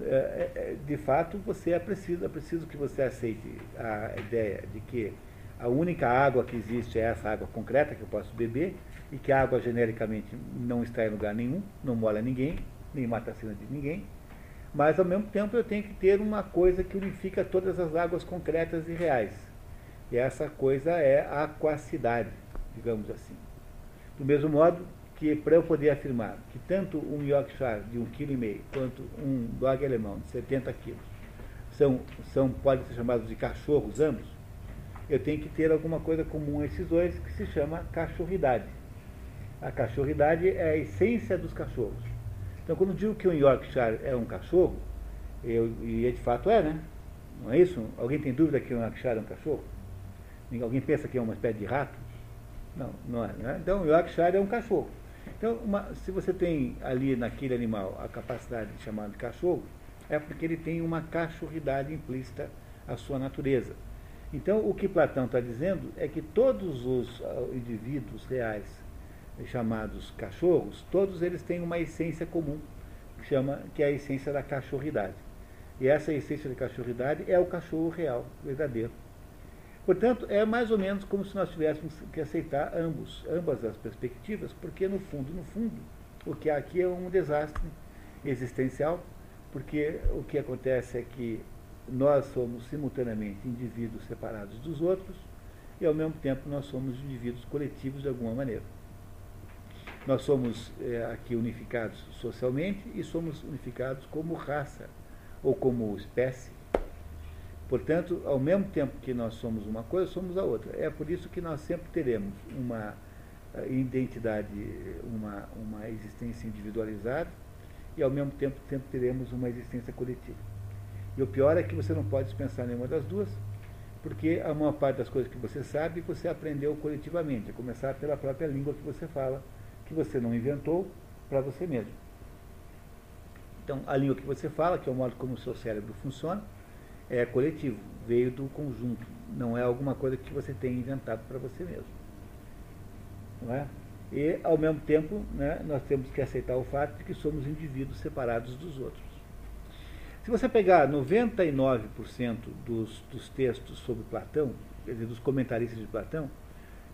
é, é, de fato, você é preciso, é preciso que você aceite a ideia de que a única água que existe é essa água concreta que eu posso beber, e que a água genericamente não está em lugar nenhum, não molha ninguém, nem mata a cena de ninguém, mas ao mesmo tempo eu tenho que ter uma coisa que unifica todas as águas concretas e reais. E essa coisa é a aquacidade, digamos assim. Do mesmo modo, que para eu poder afirmar que tanto um Yorkshire de 1,5 kg quanto um dog alemão de 70 kg são, são, podem ser chamados de cachorros ambos, eu tenho que ter alguma coisa comum a esses dois que se chama cachorridade. A cachorridade é a essência dos cachorros. Então, quando digo que um Yorkshire é um cachorro, eu, e de fato é, né? Não é isso? Alguém tem dúvida que um Yorkshire é um cachorro? Alguém pensa que é uma espécie de rato? Não, não é. Né? Então, o Yorkshire é um cachorro. Então, uma, se você tem ali naquele animal a capacidade de chamar de cachorro, é porque ele tem uma cachorridade implícita à sua natureza. Então, o que Platão está dizendo é que todos os uh, indivíduos reais chamados cachorros, todos eles têm uma essência comum, que, chama, que é a essência da cachorridade. E essa essência da cachorridade é o cachorro real, verdadeiro. Portanto, é mais ou menos como se nós tivéssemos que aceitar ambos, ambas as perspectivas, porque no fundo, no fundo, o que há aqui é um desastre existencial, porque o que acontece é que nós somos simultaneamente indivíduos separados dos outros e ao mesmo tempo nós somos indivíduos coletivos de alguma maneira. Nós somos é, aqui unificados socialmente e somos unificados como raça ou como espécie Portanto, ao mesmo tempo que nós somos uma coisa, somos a outra. É por isso que nós sempre teremos uma eh, identidade, uma, uma existência individualizada e ao mesmo tempo sempre teremos uma existência coletiva. E o pior é que você não pode dispensar nenhuma das duas, porque a maior parte das coisas que você sabe, você aprendeu coletivamente, a começar pela própria língua que você fala, que você não inventou para você mesmo. Então, a língua que você fala, que é o modo como o seu cérebro funciona, é coletivo, veio do conjunto, não é alguma coisa que você tem inventado para você mesmo. Não é? E, ao mesmo tempo, né, nós temos que aceitar o fato de que somos indivíduos separados dos outros. Se você pegar 99% dos, dos textos sobre Platão, quer dizer, dos comentaristas de Platão,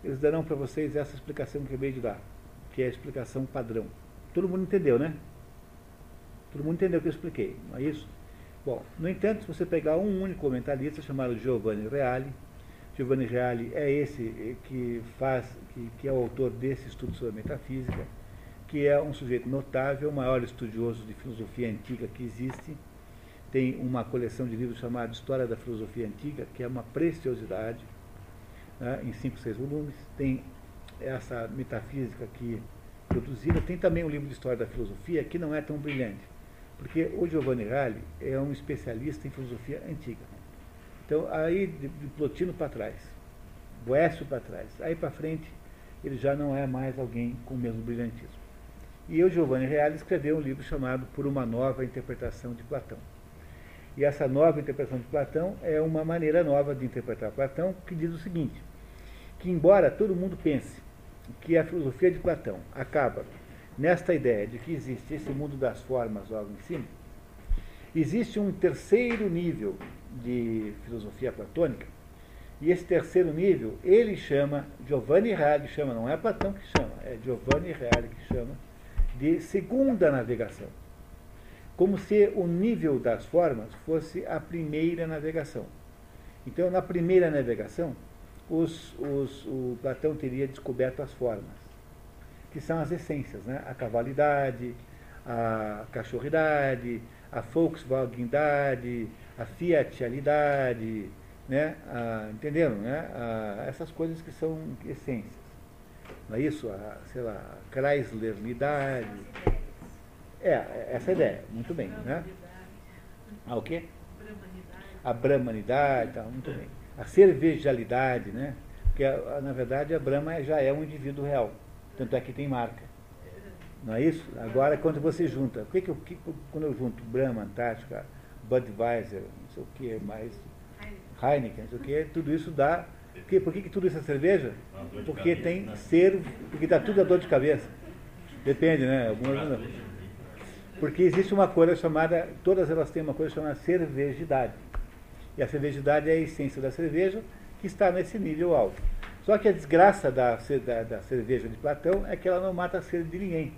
eles darão para vocês essa explicação que eu acabei de dar, que é a explicação padrão. Todo mundo entendeu, né? Todo mundo entendeu o que eu expliquei, não é isso? Bom, no entanto, se você pegar um único comentarista chamado Giovanni Reale, Giovanni Reale é esse que faz, que, que é o autor desse estudo sobre metafísica, que é um sujeito notável, o maior estudioso de filosofia antiga que existe, tem uma coleção de livros chamada História da Filosofia Antiga, que é uma preciosidade, né, em cinco, seis volumes. Tem essa metafísica aqui produzida. Tem também um livro de História da Filosofia, que não é tão brilhante, porque o Giovanni Reale é um especialista em filosofia antiga. Então, aí de, de Plotino para trás, Boécio para trás, aí para frente, ele já não é mais alguém com o mesmo brilhantismo. E o Giovanni Reale escreveu um livro chamado Por uma Nova Interpretação de Platão. E essa nova interpretação de Platão é uma maneira nova de interpretar Platão, que diz o seguinte: que embora todo mundo pense que a filosofia de Platão acaba nesta ideia de que existe esse mundo das formas logo em cima, existe um terceiro nível de filosofia platônica, e esse terceiro nível ele chama, Giovanni Reale chama, não é Platão que chama, é Giovanni Reale que chama, de segunda navegação. Como se o nível das formas fosse a primeira navegação. Então, na primeira navegação, os, os, o Platão teria descoberto as formas, que são as essências, né? a cavalidade, a cachorridade, a Volkswagendade, a fiatialidade, né? A, entenderam? Né? A, essas coisas que são essências. Não é isso? A, sei lá, a Chrysleridade. É, essa é ideia, muito bem. Né? A o quê? A Brahmanidade, tá, muito bem. A cervejalidade, né? Porque, na verdade, a Brahma já é um indivíduo real. Tanto é que tem marca. Não é isso? Agora, quando você junta, o que que eu, que, quando eu junto Brahma, Antártica, Budweiser, não sei o que mais, Heineken, não sei o que, tudo isso dá. Por que, por que, que tudo isso é cerveja? Porque tem ser, porque dá tudo a dor de cabeça. Depende, né? Algumas não. Porque existe uma coisa chamada, todas elas têm uma coisa chamada cervejidade. E a cervejidade é a essência da cerveja que está nesse nível alto. Só que a desgraça da, da, da cerveja de Platão é que ela não mata a sede de ninguém.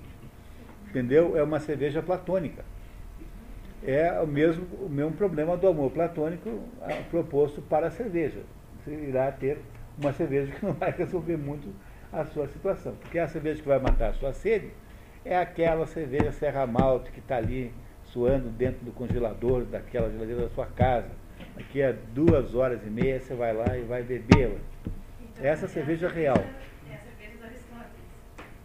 Entendeu? É uma cerveja platônica. É o mesmo, o mesmo problema do amor platônico ah, proposto para a cerveja. Você irá ter uma cerveja que não vai resolver muito a sua situação. Porque a cerveja que vai matar a sua sede é aquela cerveja Serra Malte que está ali suando dentro do congelador daquela geladeira da sua casa. Daqui a duas horas e meia você vai lá e vai bebê-la. Essa cerveja real. É a cerveja do Aristóteles.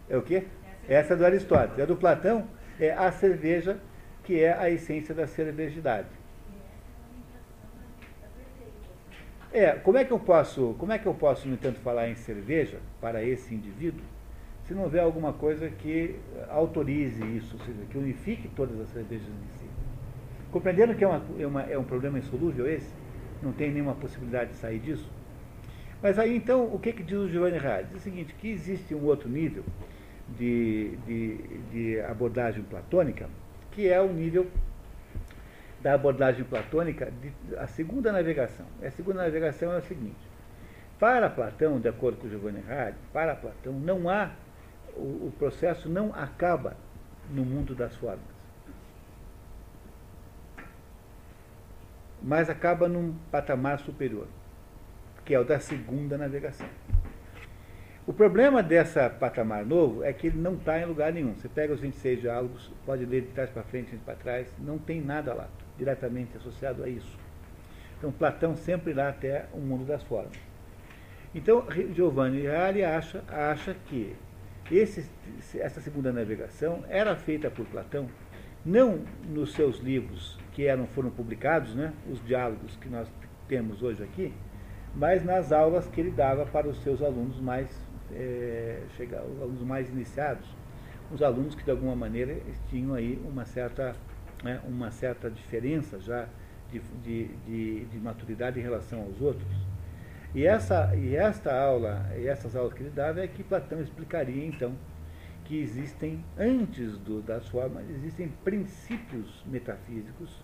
É o quê? Essa é do Aristóteles. A do Platão é a cerveja que é a essência da cervejidade. É, como é que eu posso, como é que eu posso, no entanto, falar em cerveja para esse indivíduo, se não houver alguma coisa que autorize isso, ou seja, que unifique todas as cervejas em si? Compreendendo que é, uma, é, uma, é um problema insolúvel esse? Não tem nenhuma possibilidade de sair disso? Mas aí então, o que, que diz o Giovanni Reale? Diz o seguinte, que existe um outro nível de, de, de abordagem platônica, que é o nível da abordagem platônica, de, a segunda navegação. A segunda navegação é o seguinte: para Platão, de acordo com Giovanni Reale, para Platão não há o, o processo não acaba no mundo das formas, mas acaba num patamar superior, que é o da segunda navegação. O problema dessa patamar novo é que ele não está em lugar nenhum. Você pega os 26 diálogos, pode ler de trás para frente, de para trás, não tem nada lá diretamente associado a isso. Então Platão sempre irá até o mundo das formas. Então Giovanni Reale acha, acha que esse, essa segunda navegação era feita por Platão não nos seus livros que eram, foram publicados, né, os diálogos que nós temos hoje aqui, mas nas aulas que ele dava para os seus alunos mais é, chegar, os alunos mais iniciados, os alunos que de alguma maneira tinham aí uma certa né, uma certa diferença já de, de, de, de maturidade em relação aos outros. E, essa, e esta aula, e essas aulas que ele dava é que Platão explicaria então que existem, antes do, das formas, existem princípios metafísicos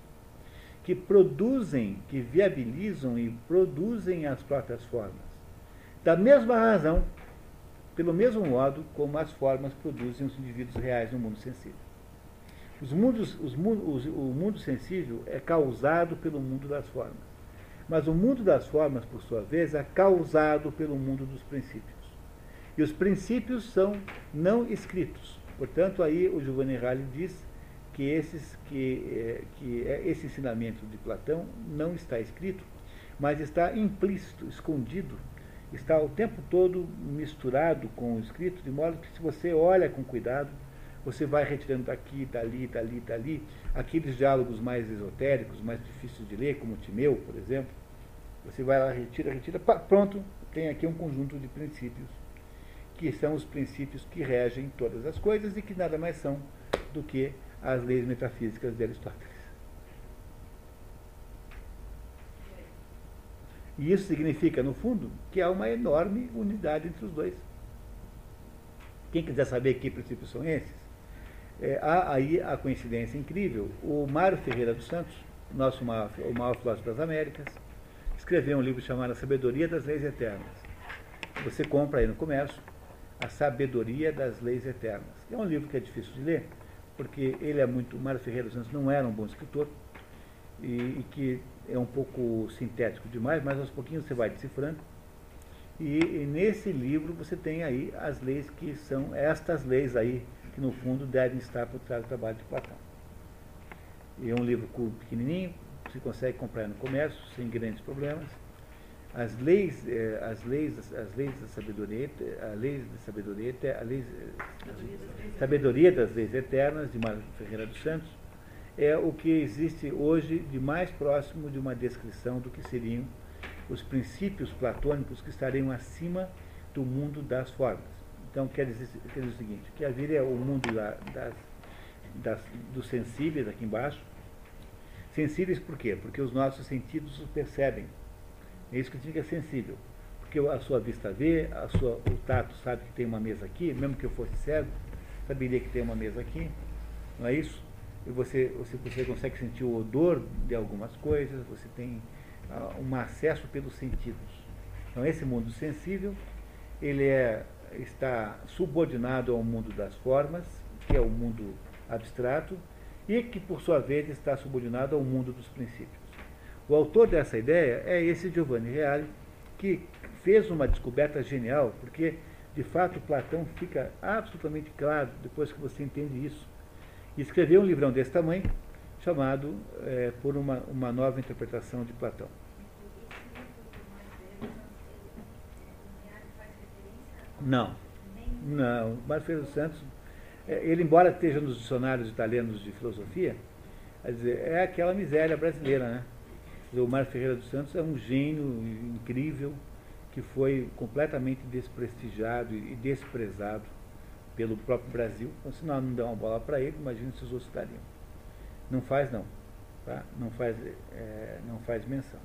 que produzem, que viabilizam e produzem as próprias formas. Da mesma razão, pelo mesmo modo como as formas produzem os indivíduos reais no mundo sensível. Os mundos, os, o mundo sensível é causado pelo mundo das formas. Mas o mundo das formas, por sua vez, é causado pelo mundo dos princípios. E os princípios são não escritos. Portanto, aí o Giovanni Ralli diz que, esses, que, é, que é, esse ensinamento de Platão não está escrito, mas está implícito, escondido, está o tempo todo misturado com o escrito, de modo que se você olha com cuidado, você vai retirando daqui, dali, dali, dali, aqueles diálogos mais esotéricos, mais difíceis de ler, como Timeu, por exemplo, você vai lá, retira, retira, pronto, tem aqui um conjunto de princípios que são os princípios que regem todas as coisas e que nada mais são do que as leis metafísicas de Aristóteles. E isso significa, no fundo, que há uma enorme unidade entre os dois. Quem quiser saber que princípios são esses, é, há aí a coincidência incrível. O Mário Ferreira dos Santos, nosso maior, o maior filósofo das Américas, escreveu um livro chamado A Sabedoria das Leis Eternas. Você compra aí no comércio, a Sabedoria das Leis Eternas. É um livro que é difícil de ler, porque ele é muito. Mário Ferreira dos Santos não era um bom escritor, e, e, que é um pouco sintético demais, mas aos pouquinhos você vai decifrando. E, e, nesse livro você tem aí as leis que são estas leis aí, que no fundo devem estar por trás do trabalho de Platão. E é um livro pequenininho, você consegue comprar no comércio sem grandes problemas as leis, eh, as leis, as leis da sabedoria, a lei da sabedoria, a lei, a sabedoria das leis eternas de Mário Ferreira dos Santos é o que existe hoje de mais próximo de uma descrição do que seriam os princípios platônicos que estariam acima do mundo das formas. Então quer dizer, quer dizer o seguinte, que a vida é o mundo da, das, das, dos sensíveis aqui embaixo. Sensíveis por quê? Porque os nossos sentidos os percebem é isso que significa sensível. Porque a sua vista vê, a sua, o tato sabe que tem uma mesa aqui, mesmo que eu fosse cego, saberia que tem uma mesa aqui, não é isso? E você, você, você consegue sentir o odor de algumas coisas, você tem uh, um acesso pelos sentidos. Então esse mundo sensível, ele é, está subordinado ao mundo das formas, que é o mundo abstrato, e que por sua vez está subordinado ao mundo dos princípios. O autor dessa ideia é esse Giovanni Reale, que fez uma descoberta genial, porque de fato Platão fica absolutamente claro depois que você entende isso. E escreveu um livrão desse tamanho, chamado é, Por uma, uma Nova Interpretação de Platão. Não. Não. Dos Santos, é, ele, embora esteja nos dicionários italianos de filosofia, é aquela miséria brasileira, né? O Mário Ferreira dos Santos é um gênio incrível que foi completamente desprestigiado e desprezado pelo próprio Brasil. Então, se nós não der uma bola para ele, imagina se os outros dariam. Não faz não, tá? não, faz, é, não faz menção.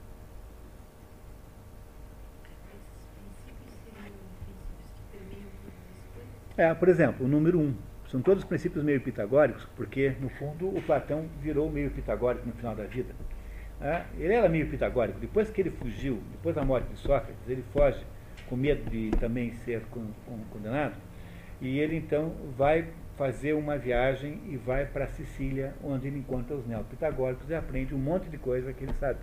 É, por exemplo, o número 1. Um, são todos princípios meio pitagóricos, porque, no fundo, o Platão virou meio pitagórico no final da vida. É, ele era meio pitagórico. Depois que ele fugiu, depois da morte de Sócrates, ele foge com medo de também ser condenado. E ele então vai fazer uma viagem e vai para Sicília, onde ele encontra os neopitagóricos e aprende um monte de coisa que ele sabe.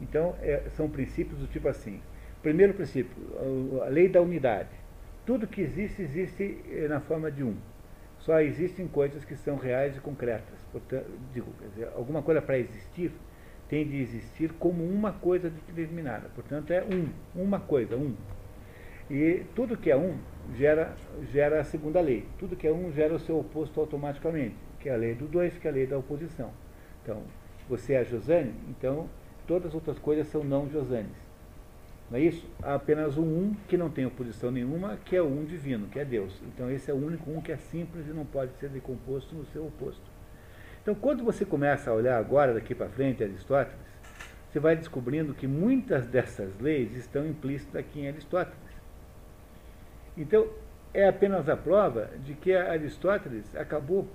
Então, é, são princípios do tipo assim. Primeiro princípio, a lei da unidade. Tudo que existe, existe eh, na forma de um. Só existem coisas que são reais e concretas. Portanto, digo, dizer, alguma coisa para existir tem de existir como uma coisa determinada. Portanto, é um, uma coisa, um. E tudo que é um gera, gera a segunda lei. Tudo que é um gera o seu oposto automaticamente, que é a lei do dois, que é a lei da oposição. Então, você é Josane, então todas as outras coisas são não Josanes. Não é isso? Há apenas um um que não tem oposição nenhuma, que é o um divino, que é Deus. Então esse é o único um que é simples e não pode ser decomposto no seu oposto. Então, quando você começa a olhar agora, daqui para frente, Aristóteles, você vai descobrindo que muitas dessas leis estão implícitas aqui em Aristóteles. Então, é apenas a prova de que Aristóteles acabou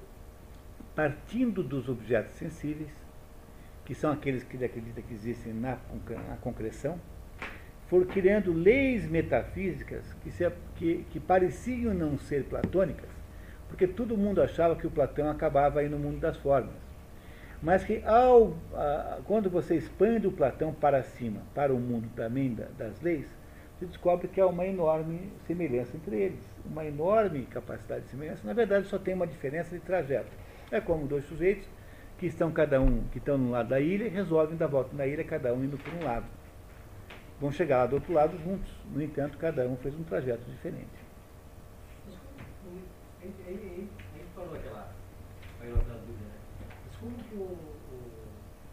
partindo dos objetos sensíveis, que são aqueles que ele acredita que existem na, na concreção, for criando leis metafísicas que, se, que, que pareciam não ser platônicas, porque todo mundo achava que o Platão acabava aí no mundo das formas. Mas que ao, quando você expande o Platão para cima, para o mundo também da, das leis, você descobre que há uma enorme semelhança entre eles, uma enorme capacidade de semelhança. Na verdade, só tem uma diferença de trajeto. É como dois sujeitos que estão cada um, que estão no lado da ilha resolvem dar volta na ilha, cada um indo por um lado. Vão chegar lá do outro lado juntos. No entanto, cada um fez um trajeto diferente. A gente, a gente, a gente falou aquela, aquela outra dúvida, né? Mas como que o, o,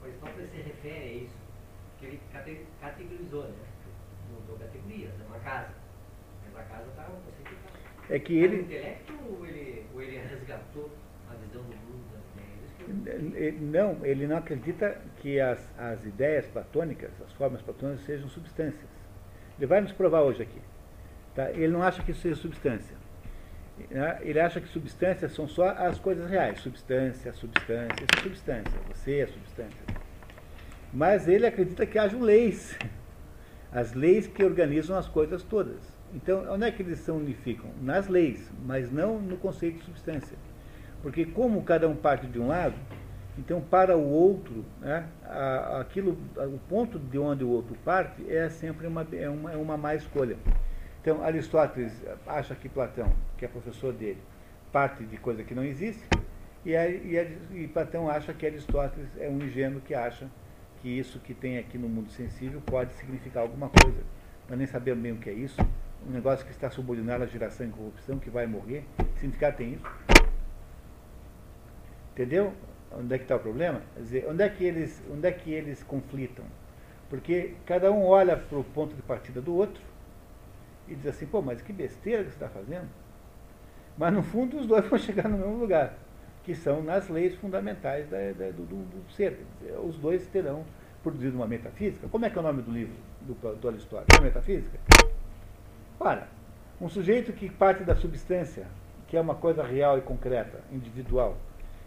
o Aristóteles se refere a isso? Que ele cate- categorizou, né? Montou categorias, é uma casa. Mas a casa está um conceito de casa. É que o ele, intelecto ou ele, ou ele resgatou a visão do mundo das ideias? Ele- não, ele não acredita que as, as ideias platônicas, as formas platônicas, sejam substâncias. Ele vai nos provar hoje aqui. Tá? Ele não acha que isso seja substância. Né? Ele acha que substâncias são só as coisas reais. Substância, substância, substância. Você é substância. Mas ele acredita que hajam leis. As leis que organizam as coisas todas. Então, onde é que eles se unificam? Nas leis, mas não no conceito de substância. Porque como cada um parte de um lado, então para o outro, né, aquilo, o ponto de onde o outro parte é sempre uma, é uma, é uma má escolha. Então Aristóteles acha que Platão, que é professor dele, parte de coisa que não existe, e, e, e Platão acha que Aristóteles é um ingênuo que acha que isso que tem aqui no mundo sensível pode significar alguma coisa. Nós nem sabemos bem o que é isso. Um negócio que está subordinado à geração e corrupção, que vai morrer. Que significado tem isso? Entendeu? Onde é que está o problema? Quer dizer, onde é que eles, onde é que eles conflitam? Porque cada um olha para o ponto de partida do outro e diz assim, pô, mas que besteira que você está fazendo. Mas no fundo os dois vão chegar no mesmo lugar, que são nas leis fundamentais da- da- do, do- do ser. Os dois terão produzido uma metafísica. Como é que é o nome do livro do, do Aristóteles? É metafísica? Ora, um sujeito que parte da substância, que é uma coisa real e concreta, individual,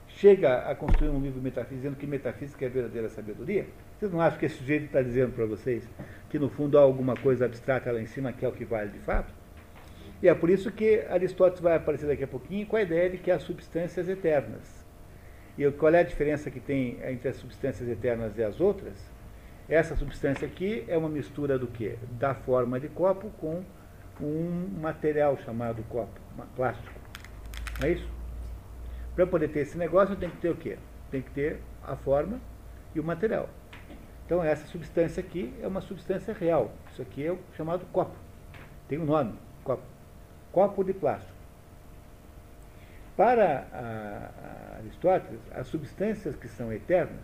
chega a construir um livro metafísico dizendo que metafísica é a verdadeira sabedoria? Vocês não acham que esse sujeito está dizendo para vocês que no fundo há alguma coisa abstrata lá em cima que é o que vale de fato? E é por isso que Aristóteles vai aparecer daqui a pouquinho com a ideia de que há substâncias eternas. E qual é a diferença que tem entre as substâncias eternas e as outras? Essa substância aqui é uma mistura do quê? Da forma de copo com um material chamado copo, plástico. Não é isso? Para poder ter esse negócio, tenho que ter o quê? Tem que ter a forma e o material. Então, essa substância aqui é uma substância real. Isso aqui é o chamado copo. Tem um nome, copo. Copo de plástico. Para a- a Aristóteles, as substâncias que são eternas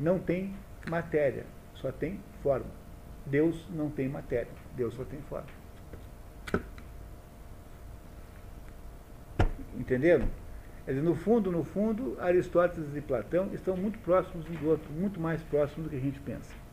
não têm matéria, só tem forma. Deus não tem matéria, Deus só tem forma. Entenderam? Quer dizer, no fundo, no fundo, Aristóteles e Platão estão muito próximos um do outro, muito mais próximos do que a gente pensa.